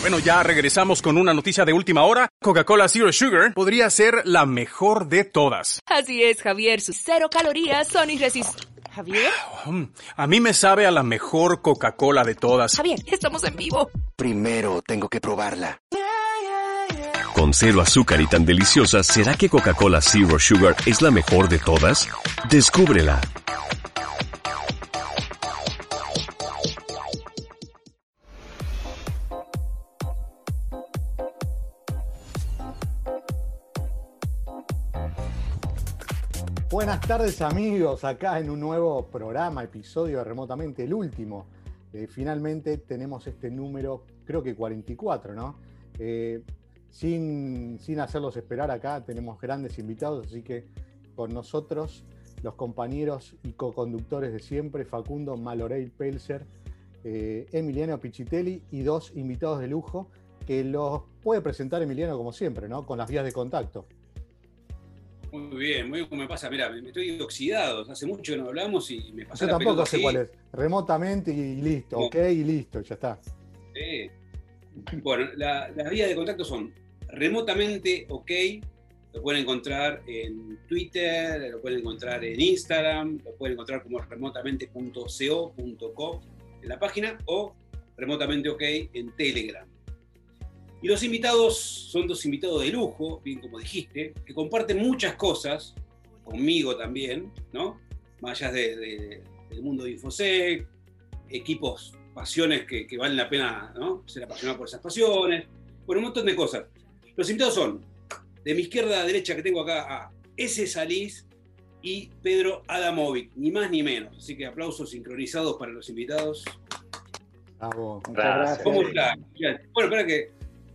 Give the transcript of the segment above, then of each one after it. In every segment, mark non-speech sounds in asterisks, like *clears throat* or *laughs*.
Bueno, ya regresamos con una noticia de última hora. Coca-Cola Zero Sugar podría ser la mejor de todas. Así es, Javier. Sus cero calorías son irresistibles. ¿Javier? Mm, A mí me sabe a la mejor Coca-Cola de todas. Javier, estamos en vivo. Primero tengo que probarla. Con cero azúcar y tan deliciosa, ¿será que Coca-Cola Zero Sugar es la mejor de todas? Descúbrela. Buenas tardes amigos, acá en un nuevo programa, episodio de remotamente, el último. Eh, finalmente tenemos este número, creo que 44, ¿no? Eh, sin, sin hacerlos esperar acá, tenemos grandes invitados, así que con nosotros los compañeros y co-conductores de siempre, Facundo Maloreil Pelser, eh, Emiliano Pichitelli y dos invitados de lujo que los puede presentar Emiliano como siempre, ¿no? Con las vías de contacto. Muy bien, muy bien, ¿cómo me pasa? Mira, me estoy oxidado. Hace mucho que no hablamos y me pasa Yo tampoco sé cuál es. Remotamente y listo, No. ok y listo, ya está. Sí. Bueno, la- las vías de contacto son remotamente ok. Lo pueden encontrar en Twitter, lo pueden encontrar en Instagram, lo pueden encontrar como remotamente.co.co en la página o remotamente ok en Telegram. Y los invitados son dos invitados de lujo, bien como dijiste, que comparten muchas cosas, conmigo también, ¿no? Más allá de- de- del mundo de Infosec, equipos, pasiones que, que valen la pena ¿no? ser apasionado por esas pasiones, por un montón de cosas. Los invitados son, de mi izquierda a derecha que tengo acá, a S. Salís y Pedro Adamovic, ni más ni menos. Así que aplausos sincronizados para los invitados. Bravo. Gracias. ¿Cómo están? Bien. Bueno, espera que,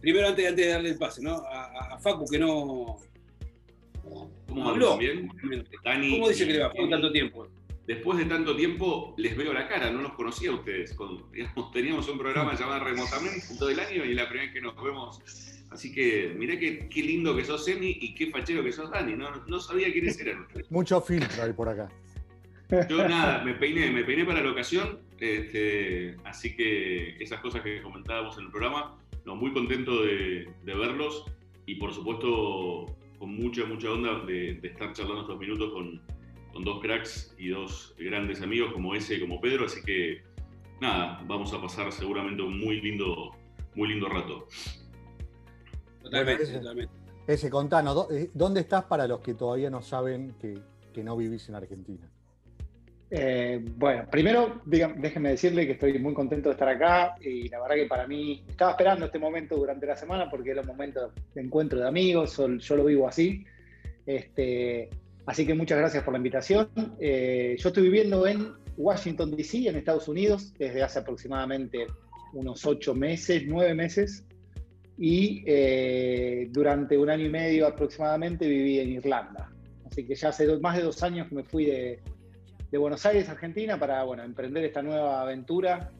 primero antes, antes de darle el pase, ¿no? A, a- a Facu que no, ¿Cómo habló. Dani, ¿Cómo dice que le va? Fue Emi, tanto tiempo. Después de tanto tiempo les veo la cara, no los conocía a ustedes. Con- digamos, teníamos un programa llamado Remotamente todo el año y la primera vez que nos vemos. Así que mirá qué, qué lindo que sos Emi y qué fachero que sos Dani. No, no sabía quiénes eran ustedes. Mucho filtro hay por acá. Yo nada, me peiné, me peiné para la ocasión. este, así que esas cosas que comentábamos en el programa, no, muy contento de, de verlos y por supuesto con mucha, mucha onda de, de estar charlando estos minutos con, con dos cracks y dos grandes amigos como ese y como Pedro. Así que nada, vamos a pasar seguramente un muy lindo, muy lindo rato. Totalmente, ese- totalmente. Ese, contanos, ¿dó- eh, ¿dónde estás para los que todavía no saben que, que no vivís en Argentina? Eh, bueno, primero déjenme decirle que estoy muy contento de estar acá y la verdad que para mí estaba esperando este momento durante la semana porque era un momento de encuentro de amigos, yo lo vivo así. Este, así que muchas gracias por la invitación. Eh, yo estoy viviendo en Washington, D.C., en Estados Unidos, desde hace aproximadamente unos ocho meses, nueve meses. Y eh, durante un año y medio aproximadamente viví en Irlanda. Así que ya hace do- más de dos años que me fui de, de Buenos Aires, Argentina, para bueno, emprender esta nueva aventura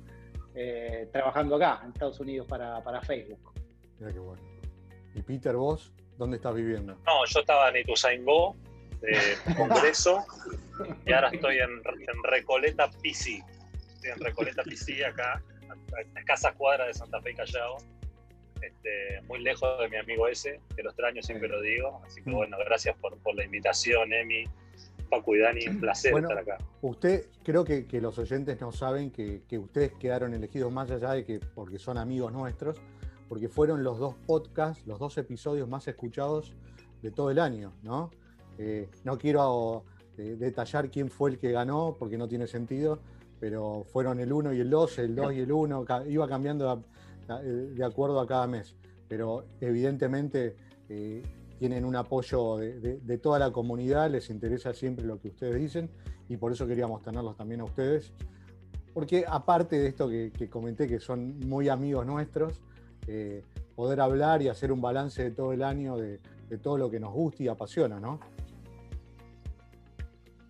eh, trabajando acá, en Estados Unidos, para, para Facebook. Mira qué bueno. Y Peter, vos, ¿dónde estás viviendo? No, yo estaba en Ituzaingó, de *laughs* Congreso, y ahora estoy en, en Recoleta PC. Estoy en Recoleta PC, acá, a escasas cuadras de Santa Fe y Callao. Este, muy lejos de mi amigo ese, que lo extraño, siempre lo digo. Así que bueno, gracias por, por la invitación, Emi, Paco y Dani, un placer Bueno, estar acá. Usted, creo que, que los oyentes no saben que, que ustedes quedaron elegidos más allá de que porque son amigos nuestros, porque fueron los dos podcasts, los dos episodios más escuchados de todo el año, ¿no? Eh, no quiero eh, detallar quién fue el que ganó, porque no tiene sentido, pero fueron el 1 y el 2, el 2 y el 1, iba cambiando de acuerdo a cada mes, pero evidentemente eh, tienen un apoyo de, de- de toda la comunidad, les interesa siempre lo que ustedes dicen y por eso queríamos tenerlos también a ustedes, porque aparte de esto que, que comenté, que son muy amigos nuestros, eh, poder hablar y hacer un balance de todo el año de, de todo lo que nos gusta y apasiona, ¿no?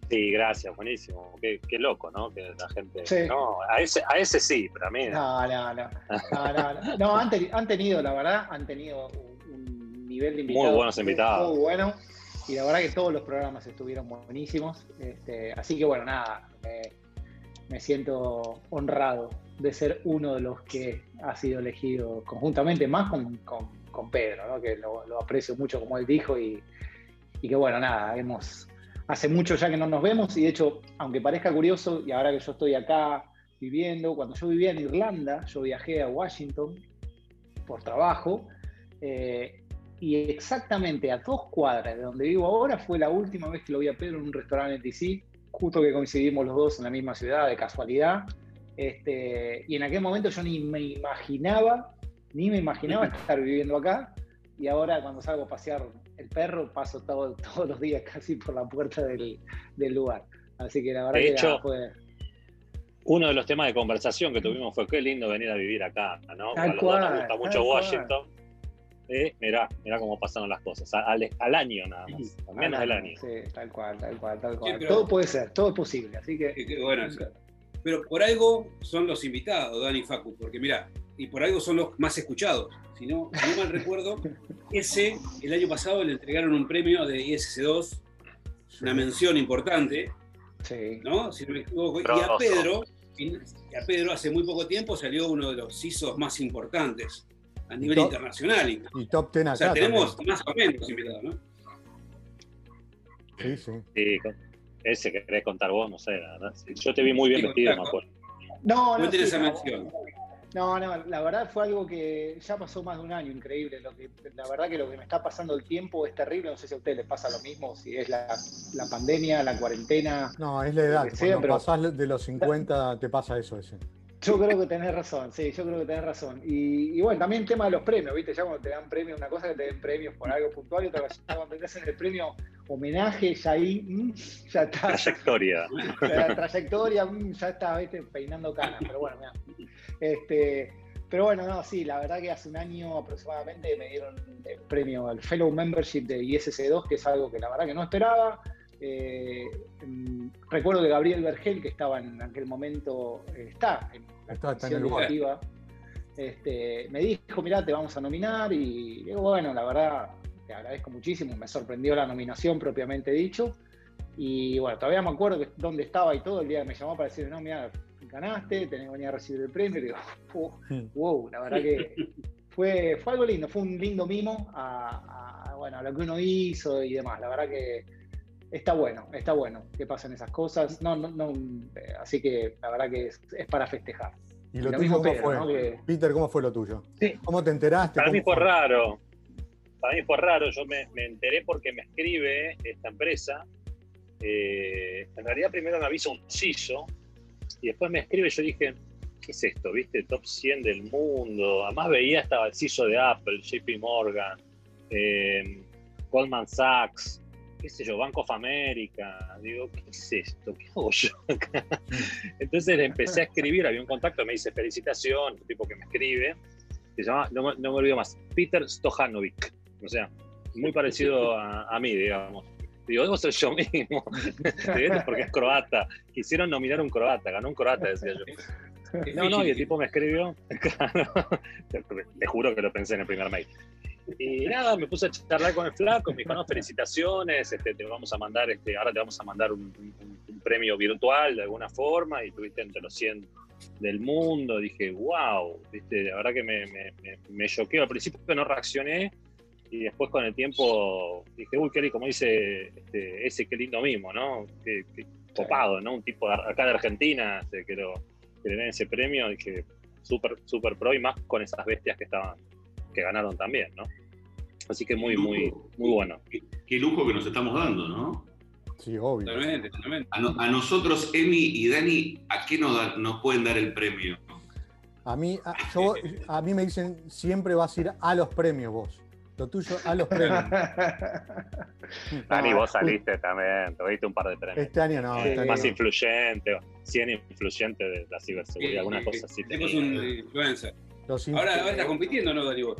Sí, gracias, buenísimo. Qué, qué loco, ¿no? Que la gente. Sí. No, a ese, a ese sí, pero a mí no. No, no, no. No, no, no. No, han, teni- han tenido, la verdad, han tenido un nivel de invitados. buenos invitados. Muy bueno. Y la verdad que todos los programas estuvieron buenísimos. Este, así que bueno, nada, me, me siento honrado de ser uno de los que ha sido elegido conjuntamente, más con, con, con Pedro, ¿no? que lo, lo, aprecio mucho como él dijo y, y, que bueno, nada, hemos, hace mucho ya que no nos vemos y de hecho, aunque parezca curioso, y ahora que yo estoy acá viviendo, cuando yo vivía en Irlanda, yo viajé a Washington por trabajo, eh, y exactamente a dos cuadras de donde vivo ahora fue la última vez que lo vi a Pedro en un restaurante en DC, justo que coincidimos los dos en la misma ciudad, de casualidad. Este, y en aquel momento yo ni me imaginaba, ni me imaginaba *laughs* estar viviendo acá. Y ahora cuando salgo a pasear el perro, paso todo, *laughs* todos los días casi por la puerta del, del lugar. Así que la verdad de que hecho, fue... Uno de los temas de conversación que tuvimos fue qué lindo venir a vivir acá, ¿no? Tal a los cual, dos nos gusta mucho tal cual. Eh, mirá, mirá cómo pasaron las cosas. Al, al año nada más, al menos del año. Sí, tal cual, tal cual, tal cual. pero- Todo puede ser, todo es posible. Así que bueno, pero por algo son los invitados, Dani y Facu, porque mira, y por algo son los más escuchados. Si no, si no mal recuerdo, *laughs* ese, el año pasado le entregaron un premio de ISC2, una mención importante, sí. ¿no? Si no me equivoco. Y a. Pedro, y a Pedro hace muy poco tiempo salió uno de los CISOs más importantes a nivel internacional. incluso. Y top 10 O acá. sea, tenemos también. más o menos invitados, ¿no? Sí, sí. Sí, ese que querés contar vos, no sé, la verdad. Yo te vi muy bien Sí, vestido, me acuerdo. No, No no, tiene sí, mención. No, no, la verdad fue algo que ya pasó más de un año, increíble. Lo que, la verdad que lo que me está pasando el tiempo es terrible. No sé si a ustedes les pasa lo mismo, si es la, la pandemia, la cuarentena. No, es la edad. Sea, Cuando pero- pasás de los 50 te pasa eso ese. Yo creo que tenés razón, sí, yo creo que tenés razón. Y, y bueno, también el tema de los premios, ¿viste? Ya cuando te dan premios, una cosa que te den premios por algo puntual y otra cosa cuando te hacen el premio homenaje, ya ahí, mm, ya está. Trayectoria. la trayectoria, mm, ya está, ¿viste? peinando canas, pero bueno, mirá. Este, pero bueno, no, sí, la verdad que hace un año aproximadamente me dieron el premio al Fellow Membership de ISC2, que es algo que la verdad que no esperaba. Eh, mm, recuerdo que Gabriel Vergel, que estaba en aquel momento, eh, está en la Está- está en comisión el lugar. directiva, este, me dijo, mirá, te vamos a nominar y digo, bueno, la verdad, te agradezco muchísimo, me sorprendió la nominación propiamente dicho. Y bueno, todavía me acuerdo que dónde estaba y todo el día que me llamó para decirme, no, mira, ganaste, tenés que venir a recibir el premio. Y digo, *laughs* "Uh, *laughs* wow, la verdad que fue, fue algo lindo, fue un lindo mimo a, a, bueno, a lo que uno hizo y demás. La verdad que está bueno, está bueno que pasen esas cosas. No, no, no, eh, así que la verdad que es, es para festejar. ¿Y lo Lo tuyo mismo cómo Pedro, fue? ¿no? Que- Peter, ¿cómo fue lo tuyo? Sí. ¿Cómo te enteraste? Para mí ¿Cómo fue raro. Para mí fue raro. Yo me, me enteré porque me escribe esta empresa. Eh, en realidad primero me avisa un CISO y después me escribe. Yo dije, ¿qué es esto? ¿Viste? Top 100 del mundo. Además veía, estaba el CISO de Apple, JP Morgan, eh, Goldman Sachs, qué sé yo, Bank of America. Digo, ¿qué es esto? ¿Qué hago yo *laughs* acá? Entonces le empecé a escribir, había un contacto, me dice felicitación, un tipo que me escribe, se llama, no, me- no me olvido más, Peter Stojanovic, o sea, muy parecido a, a mí, digamos. Digo, debo ser yo mismo, *laughs* porque es croata. Quisieron nominar un croata, ganó un croata, decía yo. No, no, y el tipo me escribió, *laughs* claro, te juro que lo pensé en el primer mail. Y nada, me puse a charlar con el flaco, me dijo, no, felicitaciones, este, te vamos a mandar, este, ahora te vamos a mandar un, premio virtual de alguna forma, y tuviste entre los 100 del mundo, dije, wow, ¿viste? la verdad que me, me, al principio no reaccioné, y después con el tiempo dije, uy, qué como dice este, ese, qué lindo mimo, ¿no? Qué copado, ¿no? Un tipo de- acá de Argentina este, que, lo, que le den ese premio, dije, súper, súper pro, y más con esas bestias que estaban, que ganaron también, ¿no? Así que muy, muy, muy bueno. Qué, qué lujo que nos estamos dando, ¿no? Sí, obvio. Totalmente, totalmente. A, no- a nosotros, Emi y Dani, ¿a qué nos, pueden dar el premio? A mí, a, yo- a mí me dicen, siempre vas a ir a los premios vos. Lo tuyo, a los premios. *laughs* Dani, vos saliste también, te diste un par de premios. Este año no. Este año más no. influyente, 100 influyente de la ciberseguridad, alguna cosa así. Tenemos un influencer. Los Ahora, ahora inf- estás compitiendo, ¿no, Dani? Vos?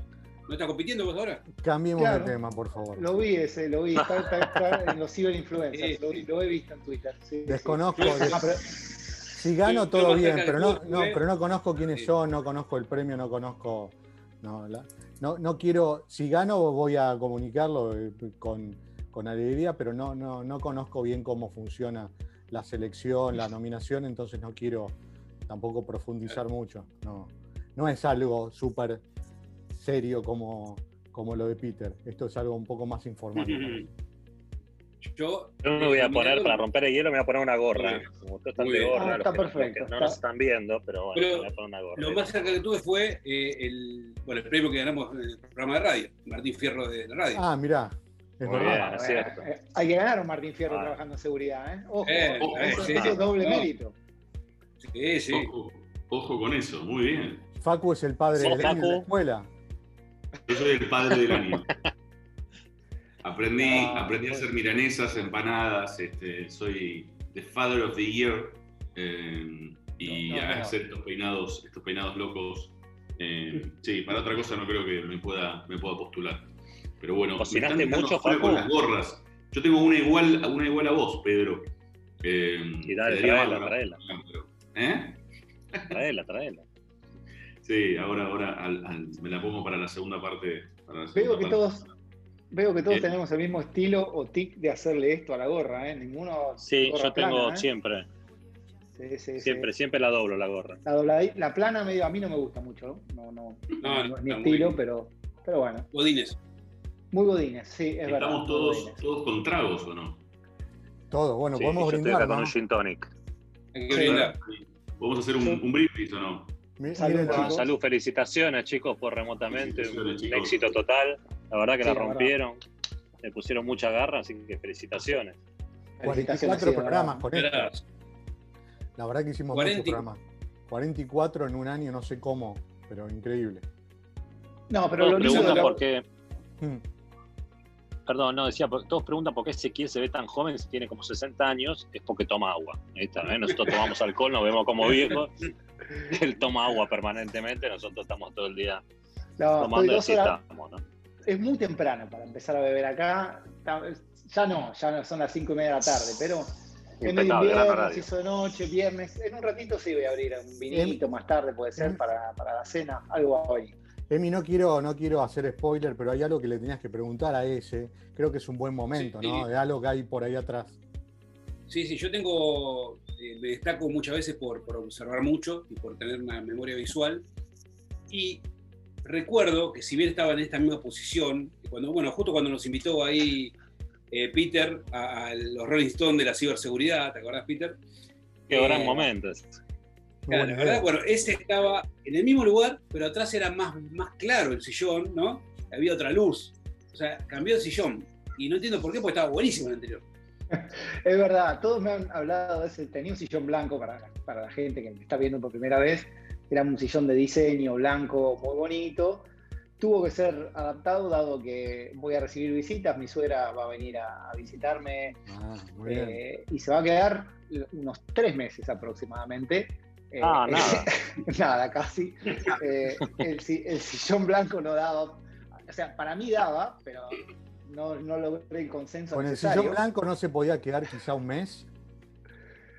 ¿No estás compitiendo vos ahora? Cambiemos Claro. de tema, por favor. Lo vi ese, lo vi, está, está- está *laughs* en los ciberinfluencers, lo, lo he visto en Twitter. sí. Desconozco. Yo- des- Ah, pero- Si gano, todo bien, pero no, no, jugué. pero no conozco quién es Sí. yo, no conozco el premio, no conozco. No, la- no, no quiero. Si gano, voy a comunicarlo eh, con, con alegría, pero no, no, no conozco bien cómo funciona la selección, la nominación, entonces no quiero tampoco profundizar mucho. No, no es algo súper serio como, como lo de Peter. Esto es algo un poco más informal. *laughs* Yo, Yo me voy a poner, para romper el hielo, me voy a poner una gorra. Como ustedes están Muy de bien. gorra, Ah, los está que- los que perfecto, no está- nos están viendo, pero bueno, Pero me voy a poner una gorra. Lo más cerca que tuve fue eh, el, bueno, el premio que ganamos en el programa de radio, Martín Fierro de la radio. Ah, mirá. Es Muy verdad. bien, es cierto. Eh, hay que ganar a un Martín Fierro Ah. trabajando en seguridad, ¿eh? Ojo, Eh, ojo, eh, eso, sí. eso es doble No. mérito. Sí, sí. Ojo, ojo con eso, muy bien. Facu es el padre de la Facu. escuela. Yo soy el padre del año. *laughs* Aprendí, Ah, aprendí a hacer milanesas, empanadas, este, soy the father of the year eh, y No, no, a no. hacer estos peinados, estos peinados locos. eh, sí, para otra cosa no creo que me pueda, me pueda postular. Pero bueno, me ¿Cocinaste están dejando mucho, Facu? con las gorras. Yo tengo una igual, una igual a vos, Pedro. Eh, Y dale, Federico traela, traela. ¿Eh? Traela, traela. Sí, ahora, ahora al- al- me la pongo para la segunda parte. Para la Veo que parte. todos, veo que todos Bien. tenemos el mismo estilo o tic de hacerle esto a la gorra, ¿eh? Ninguno. Sí, yo tengo ¿eh? siempre, Sí, sí, sí. siempre, siempre la doblo la gorra. La, dobladi- la plana medio a mí no me gusta mucho, ¿no? No, no, No, no es mi estilo, muy- pero, pero bueno. Godínez. Muy godines, sí, es verdad. ¿Estamos todos, godines. todos con tragos o no? Todo. Bueno, Sí, podemos yo estoy brindar, acá con un gin tonic. Hay que Sí. brindar. ¿Podemos hacer un, Sí. un brindis o no? Salud, miren, chicos. Bueno, salud, felicitaciones chicos por remotamente, un chicos. éxito total. La verdad que Sí, la verdad. rompieron, le pusieron mucha garra, así que felicitaciones. Felicitaciones, 44 sí, de programas con esto. La verdad que hicimos 40 muchos programas. 44 en un año, no sé cómo, pero increíble. No, pero Todos lo preguntan por qué, Mm. perdón, no, decía, todos preguntan por qué Ezequiel se ve tan joven si tiene como 60 años, es porque toma agua. Ahí está, ¿eh? Nosotros tomamos alcohol, nos vemos como viejos. *laughs* Él toma agua permanentemente, nosotros estamos todo el día No, estoy tomando así horas- estamos, ¿no? es muy temprano para empezar a beber acá. Ya no, ya no son las cinco y media de la tarde, pero Impecable, gran invierno, se hizo de noche, viernes. En un ratito sí voy a abrir un vinito, más tarde puede ser para, para la cena, algo hoy. Emi, no quiero, no quiero hacer spoiler, pero hay algo que le tenías que preguntar a ese. Creo que es un buen momento, Sí. ¿no? De algo que hay por ahí atrás. Sí, sí, yo tengo, eh, me destaco muchas veces por, por observar mucho y por tener una memoria visual. Y recuerdo que si bien estaba en esta misma posición, cuando, bueno, justo cuando nos invitó ahí eh, Peter a, a los Rolling Stones de la ciberseguridad, ¿te acordás, Peter? Qué gran Eh, momento. Claro, la verdad, bueno, ese estaba en el mismo lugar, pero atrás era más, más claro el sillón, ¿no? Había otra luz. O sea, cambió el sillón. Y no entiendo por qué, porque estaba buenísimo el anterior. *laughs* Es verdad, todos me han hablado de ese. Tenía un sillón blanco para, para la gente que me está viendo por primera vez. Era un sillón de diseño blanco muy bonito. Tuvo que ser adaptado dado que voy a recibir visitas. Mi suegra va a venir a, a visitarme Ah, muy bien. eh, y se va a quedar unos tres meses aproximadamente. Eh, Ah, eh, nada. *laughs* nada, casi. Eh, el, el sillón blanco no daba. O sea, para mí daba, pero no, no logré el consenso Con el sillón blanco no se podía quedar quizá un mes.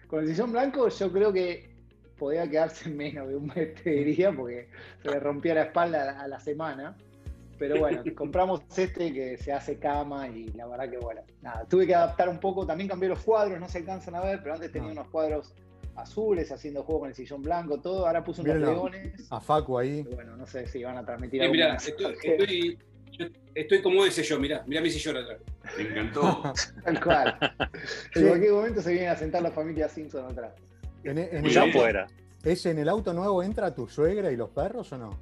Con el sillón blanco yo creo que podía quedarse *laughs* menos de un mes, te diría, porque se le rompía la espalda a la, semana. Pero bueno, *laughs* compramos este que se hace cama y la verdad que bueno, nada, tuve que adaptar un poco, también cambié los cuadros, no se alcanzan a ver, pero antes tenía No. unos cuadros azules haciendo juego con el sillón blanco, todo, ahora puse unos leones. A Facu ahí. Bueno, no sé si van a transmitir Sí, algo mirá, estoy, *laughs* estoy, yo estoy como ese yo, mirá, mirá mi sillón atrás. Me encantó. *laughs* Tal cual. Sí. En cualquier momento se vienen a sentar la familia Simpson atrás. En, en Muy Ya el, bien. fuera. ¿Es en el auto nuevo entra tu suegra y los perros o no?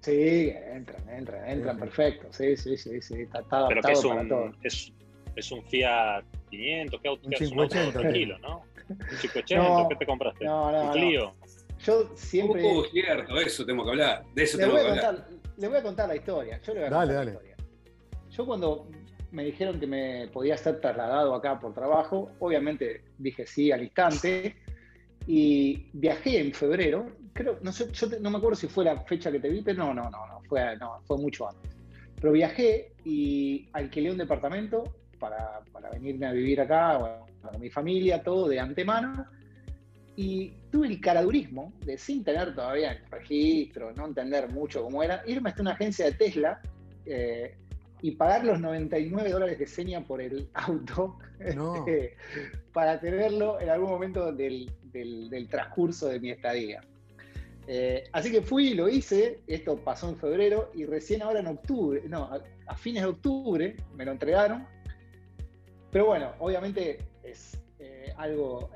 Sí, entran, entran, entran Sí, perfecto. Sí, sí, sí, sí. Está, está Pero que adaptado es para todo. un, es, es un Fiat 500, ¿qué auto? Un qué es? Un auto 580, tranquilo, ¿no? Un 580, No, ¿qué te compraste? no, no, un no. Clio. Yo siempre. Uh, cierto, eso tenemos que hablar. De eso voy que hablar. contar, le voy a contar la historia. Yo le voy a Dale, contar dale. la historia. Yo cuando me dijeron que me podía ser trasladado acá por trabajo, obviamente dije sí al instante. Y viajé en febrero, creo, no sé, yo te- no me acuerdo si fue la fecha que te vi, pero no, no, no, no, fue, no, fue mucho antes. Pero viajé y alquilé un departamento para, para venirme a vivir acá, bueno, con mi familia, todo de antemano. Y tuve el caradurismo de, sin tener todavía el registro, no entender mucho cómo era, irme hasta una agencia de Tesla, eh, y pagar los 99 dólares de seña por el *laughs* auto No. *laughs* para tenerlo en algún momento del, del- del transcurso de mi estadía. Eh, así que fui y lo hice, esto pasó en febrero y recién ahora en octubre, no, a, a fines de octubre me lo entregaron. Pero bueno, obviamente es eh, algo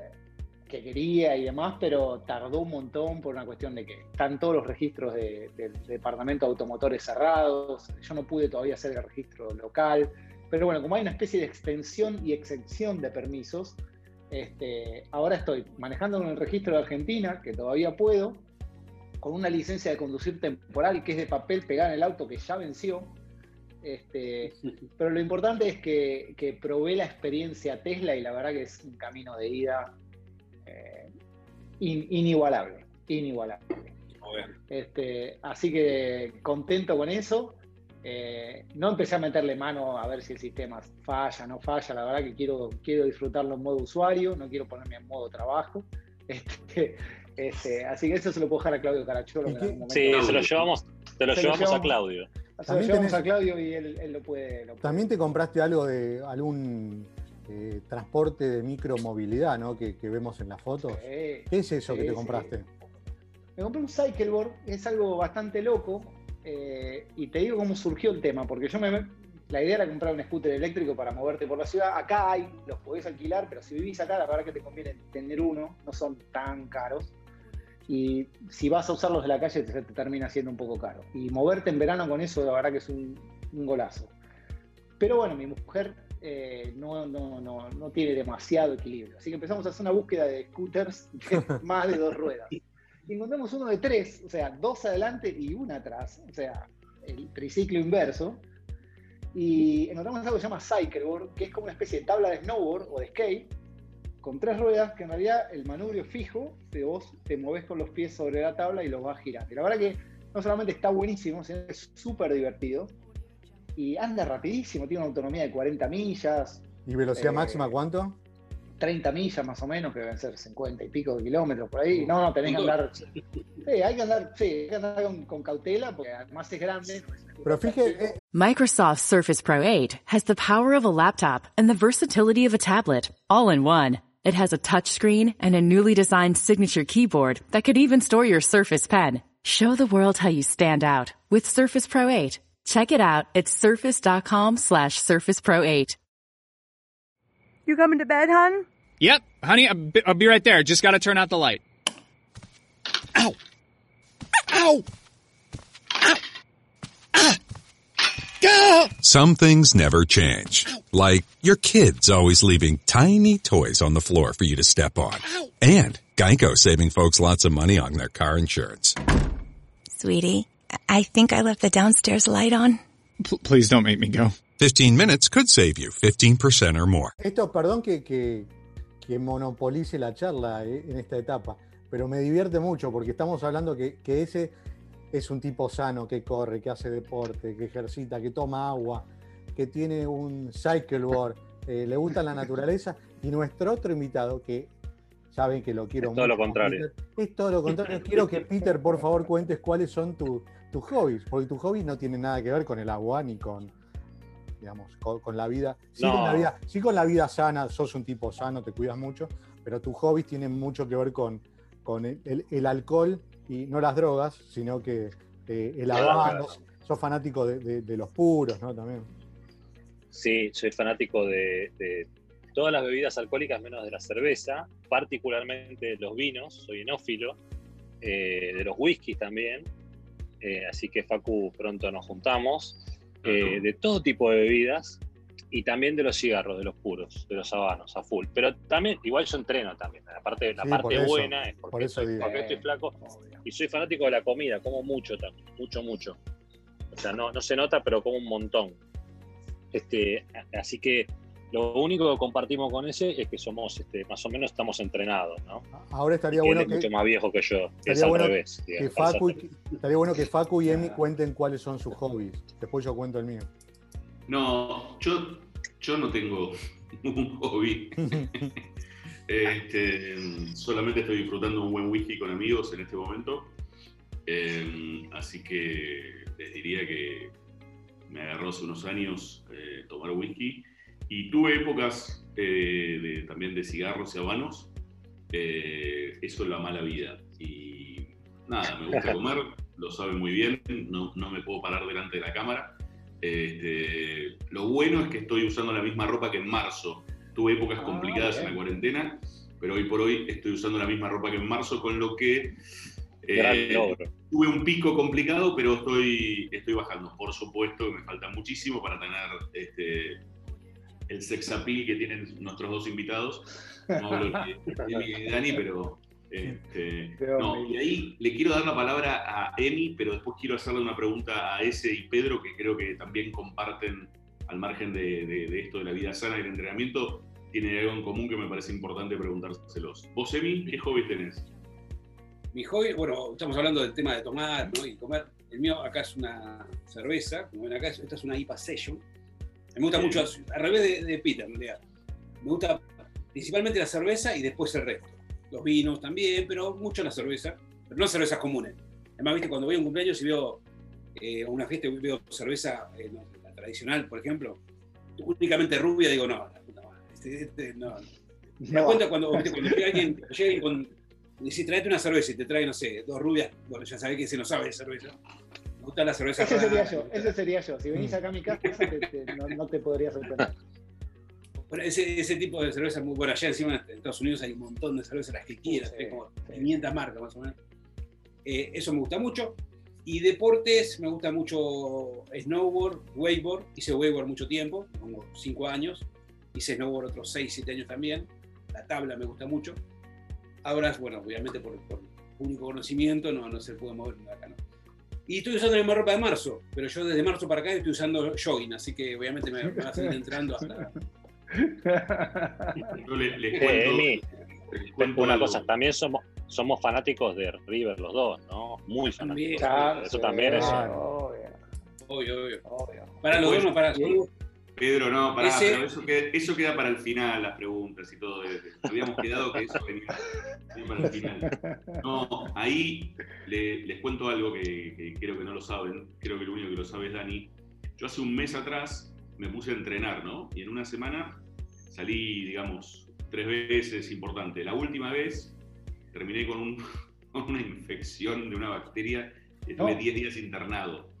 que quería y demás, pero tardó un montón por una cuestión de que están todos los registros de- del departamento de automotores cerrados, yo no pude todavía hacer el registro local, pero bueno, como hay una especie de extensión y exención de permisos, este, ahora estoy manejando con el registro de Argentina, que todavía puedo, con una licencia de conducir temporal que es de papel pegada en el auto que ya venció. Este, *laughs* pero lo importante es que, que probé la experiencia Tesla y la verdad que es un camino de ida eh, in- inigualable, inigualable. Este, así que contento con eso. Eh, no empecé a meterle mano a ver si el sistema falla, no falla. La verdad que quiero, quiero disfrutarlo en modo usuario, no quiero ponerme en modo trabajo. *laughs* Este, este, así que eso se lo puedo dejar a Claudio Caracholo. ¿Y que en qué- algún momento- Sí, se lo llevamos, te lo Se lo llevamos a. Claudio. se lo También llevamos tenés- a Claudio y él, él lo, puede, lo puede- También te compraste algo de algún eh, transporte de micromovilidad, ¿no? Que, que vemos en las fotos. Sí, ¿Qué es eso sí, que te sí. compraste? Me compré un cycleboard, es algo bastante loco, eh, y te digo cómo surgió el tema, porque yo me... La idea era comprar un scooter eléctrico para moverte por la ciudad. Acá hay, los podés alquilar, pero si vivís acá, la verdad que te conviene tener uno, no son tan caros. Y si vas a usarlos de la calle, te, te termina siendo un poco caro. Y moverte en verano con eso, la verdad que es un, un golazo. Pero bueno, mi mujer eh, no, no, no, no tiene demasiado equilibrio. Así que empezamos a hacer una búsqueda de scooters de *laughs* más de dos ruedas. Y encontramos uno de tres, o sea, dos adelante y una atrás, o sea, el triciclo inverso. Y encontramos algo que se llama cycleboard, que es como una especie de tabla de snowboard o de skate, con tres ruedas, que en realidad el manubrio fijo, que vos te movés con los pies sobre la tabla y los vas girando. Y la verdad que no solamente está buenísimo, sino que es súper divertido. Y anda rapidísimo, tiene una autonomía de 40 millas, ¿Y velocidad Eh, máxima cuánto? 30 millas más o menos, que deben ser 50 y pico de kilómetros por ahí. No, no, tenés que andar. Sí, hay que andar, sí, hay que andar con, con cautela, porque además es grande. Pero fíjate, eh, Microsoft Surface Pro 8 has the power of a laptop and the versatility of a tablet, all in one. It has a touchscreen and a newly designed signature keyboard that could even store your Surface Pen. Show the world how you stand out with Surface Pro 8. Check it out at surface.com slash Surface Pro 8. You coming to bed, hon? Yep, honey, I'll be, I'll be right there. Just gotta turn out the light. Ow! Ow! Ow! Ah! Gah! Some things never change. Like your kids always leaving tiny toys on the floor for you to step on. And Geico saving folks lots of money on their car insurance. Sweetie, I think I left the downstairs light on. P- please don't make me go. 15 minutes could save you 15% or more. esto, perdón que, que, que monopolice la charla eh, en esta etapa, pero me divierte mucho porque estamos hablando que, que ese es un tipo sano, que corre, que hace deporte, que ejercita, que toma agua, que tiene un cycleboard, eh, le gusta la naturaleza. Y nuestro otro invitado, que saben que lo quiero Es todo mucho, lo contrario. Peter, es todo lo contrario. Quiero que Peter, por favor, cuentes cuáles son tu- tus hobbies, porque tus hobbies no tienen nada que ver con el agua ni con, digamos, con, con la vida. Sí, No. con la vida. sí con la vida sana, sos un tipo sano, te cuidas mucho, pero tus hobbies tienen mucho que ver con, con el, el- el alcohol y no las drogas, sino que eh, el habano. Sos fanático de, de- de los puros, ¿no? También. Sí, soy fanático de, de todas las bebidas alcohólicas menos de la cerveza, particularmente de los vinos, soy enófilo, eh, de los whiskies también, eh, así que Facu pronto nos juntamos, eh, de todo tipo de bebidas y también de los cigarros, de los puros, de los habanos, a full. Pero también, igual yo entreno también, la parte, la Sí, parte por eso, buena es porque, por eso soy- digo. porque estoy flaco y soy fanático de la comida, como mucho también, mucho, mucho. O sea, no, no se nota, pero como un montón. Este, así que lo único que compartimos con ese es que somos, este, más o menos estamos entrenados, ¿no? Ahora estaría Y él bueno es que, mucho más viejo que yo, es al bueno revés. que digamos, Facu, y- estaría bueno que Facu y Emi cuenten cuáles son sus hobbies. Después yo cuento el mío. No, yo, yo no tengo *laughs* un hobby. *laughs* Este, solamente estoy disfrutando un buen whisky con amigos en este momento. Eh, así que les diría que me agarró hace unos años eh, tomar whisky. Y tuve épocas eh, de, también de cigarros y habanos. Eh, eso es la mala vida. Y nada, me gusta *laughs* comer, lo saben muy bien, no, no me puedo parar delante de la cámara. Este, lo bueno es que estoy usando la misma ropa que en marzo. Tuve épocas Ah, complicadas en la cuarentena, pero hoy por hoy estoy usando la misma ropa que en marzo, con lo que eh, tuve un pico complicado, pero estoy, estoy bajando. Por supuesto que me falta muchísimo para tener este, el sex appeal que tienen nuestros dos invitados. No hablo de *laughs* Emi y de Dani, pero. este, no, y ahí le quiero dar la palabra a Emi, pero después quiero hacerle una pregunta a ese y Pedro, que creo que también comparten, al margen de, de- de esto de la vida sana y el entrenamiento, tienen algo en común que me parece importante preguntárselos. Vos, Emi, ¿qué hobby tenés? Mi hobby, bueno, estamos hablando del tema de tomar ¿no? y comer. El mío acá es una cerveza, como ven acá, esta es una IPA Session. Me gusta mucho, al revés de, de Peter, en realidad. Me gusta principalmente la cerveza y después el resto. Los vinos también, pero mucho la cerveza, pero no cervezas comunes. Además, viste, cuando voy a un cumpleaños y veo eh, una fiesta y veo cerveza, eh, no la tradicional, por ejemplo, únicamente rubia, digo, no, madre, este- este, no. Me das No. cuenta cuando, viste, cuando llega alguien, *laughs* llega con. Y si traete una cerveza y te trae, no sé, dos rubias, bueno, ya sabés que se no sabe de cerveza. Me gusta la cerveza. Ese sería yo, ese sería yo. Si venís acá a mi casa, te- te- no, no te podría sorprender. Bueno, ese, ese tipo de cerveza muy buena. Allá encima en Estados Unidos hay un montón de cervezas, las que quieras, Sí, hay como sí. 500 marcas más o menos. Eh, eso me gusta mucho. Y deportes, me gusta mucho snowboard, wakeboard. Hice wakeboard mucho tiempo, como 5 años. Hice snowboard otros 6, 7 años también. La tabla me gusta mucho. Ahora, bueno, obviamente por, por público conocimiento no, no se puede mover acá, ¿no? Y estoy usando la misma ropa de marzo, pero yo desde marzo para acá estoy usando jogging, así que obviamente me, me va a seguir *laughs* entrando hasta, Yo le- les Eh, cuento- Emi, les cuento una algo. cosa, también somos, somos fanáticos de River los dos, ¿no? Muy fanáticos. Eso sí, también es. obvio, obvio, obvio. obvio. Para los dos, no para. Pedro, no, pará, Ese- pero eso queda, eso queda para el final, las preguntas y todo. Habíamos quedado que eso venía, para el final. No, ahí le- les cuento algo que, que creo que no lo saben, creo que lo único que lo sabe es Dani. Yo hace un mes atrás me puse a entrenar, ¿no? Y en una semana salí, digamos, tres veces importante. La última vez terminé con, un- *laughs* con una infección de una bacteria y estuve No. 10 días internado.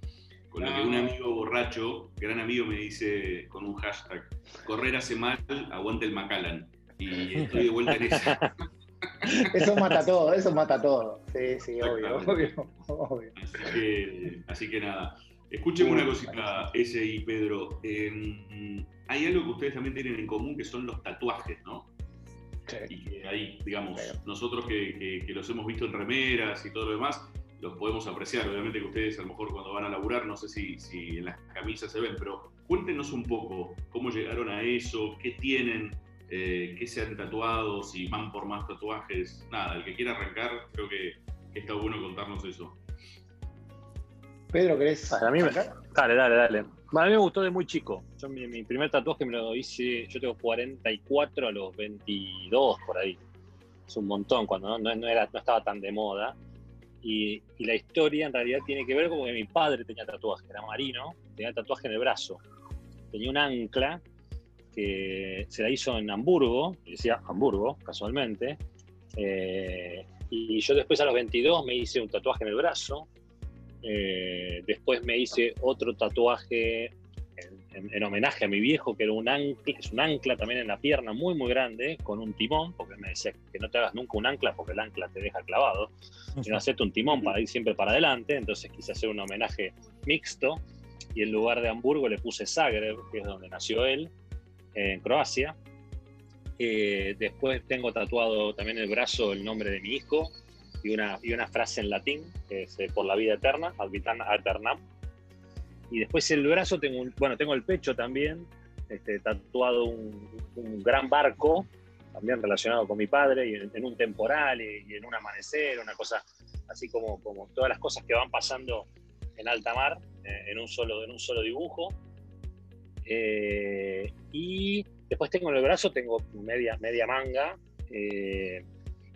Con lo que un amigo borracho, gran amigo, me dice con un hashtag, correr hace mal, aguante el Macallan. Y estoy de vuelta en esa. *laughs* Eso mata todo, eso mata todo. Sí, sí, obvio, obvio, obvio. Así que, así que nada. Escúcheme una cosita, ese y Pedro. Eh, hay algo que ustedes también tienen en común que son los tatuajes, ¿no? Y que ahí, digamos, nosotros que, que- que los hemos visto en remeras y todo lo demás, los podemos apreciar. Obviamente que ustedes a lo mejor cuando van a laburar, no sé si, si en las camisas se ven, pero cuéntenos un poco cómo llegaron a eso, qué tienen, eh, qué se han tatuado, si van por más tatuajes. Nada, el que quiera arrancar, creo que, que está bueno contarnos eso. Pedro, ¿querés? A mí me-? Dale, dale, dale. A mí me gustó de muy chico. Yo, mi, mi primer tatuaje me lo hice, yo tengo 44 a los 22 por ahí. Es un montón, cuando no, no, no era, no estaba tan de moda. Y, la historia en realidad tiene que ver con que mi padre tenía tatuaje, era marino, tenía tatuaje en el brazo. Tenía un ancla que se la hizo en Hamburgo, decía Hamburgo, casualmente. Eh, y yo después a los 22 me hice un tatuaje en el brazo, eh, después me hice otro tatuaje en, en- en homenaje a mi viejo, que era un ancla, es un ancla también en la pierna muy, muy grande, con un timón, porque me decía que no te hagas nunca un ancla, porque el ancla te deja clavado, sino *laughs* hacerte un timón para ir siempre para adelante. Entonces quise hacer un homenaje mixto, y en lugar de Hamburgo le puse Zagreb, que es donde nació él, en Croacia. Eh, después tengo tatuado también en el brazo el nombre de mi hijo, y una, y una frase en latín, que es eh, por la vida eterna, ad vitam aeternam. Y después el brazo, tengo bueno, tengo el pecho también, este, tatuado un, gran barco, también relacionado con mi padre, y en, un temporal y, en un amanecer, una cosa así como, como todas las cosas que van pasando en alta mar, eh, en, un solo, en un solo dibujo. Eh, y después tengo en el brazo, tengo media, media manga, eh,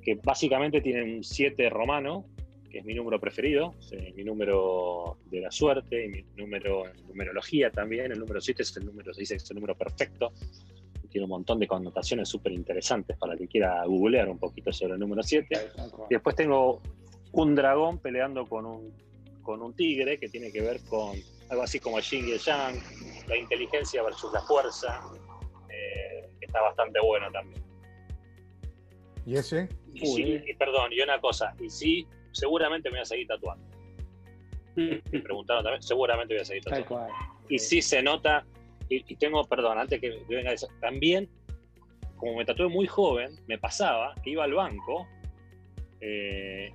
que básicamente tiene un 7 romano, que es mi número preferido, mi número de la suerte, y mi número en numerología también. El número 7 es el número, se dice que es el número perfecto. Tiene un montón de connotaciones súper interesantes para el que quiera googlear un poquito sobre el número 7. Y después tengo un dragón peleando con un, con un tigre que tiene que ver con algo así como el yin y el yang, la inteligencia versus la fuerza, eh, que está bastante bueno también. ¿Y ese? Y sí, y perdón, y una cosa, y sí, seguramente me voy a seguir tatuando. *laughs* Me preguntaron también, seguramente voy a seguir Tal tatuando. cual. Y sí se nota, y, y tengo, perdón, antes que venga eso, también, como me tatué muy joven, me pasaba que iba al banco, eh,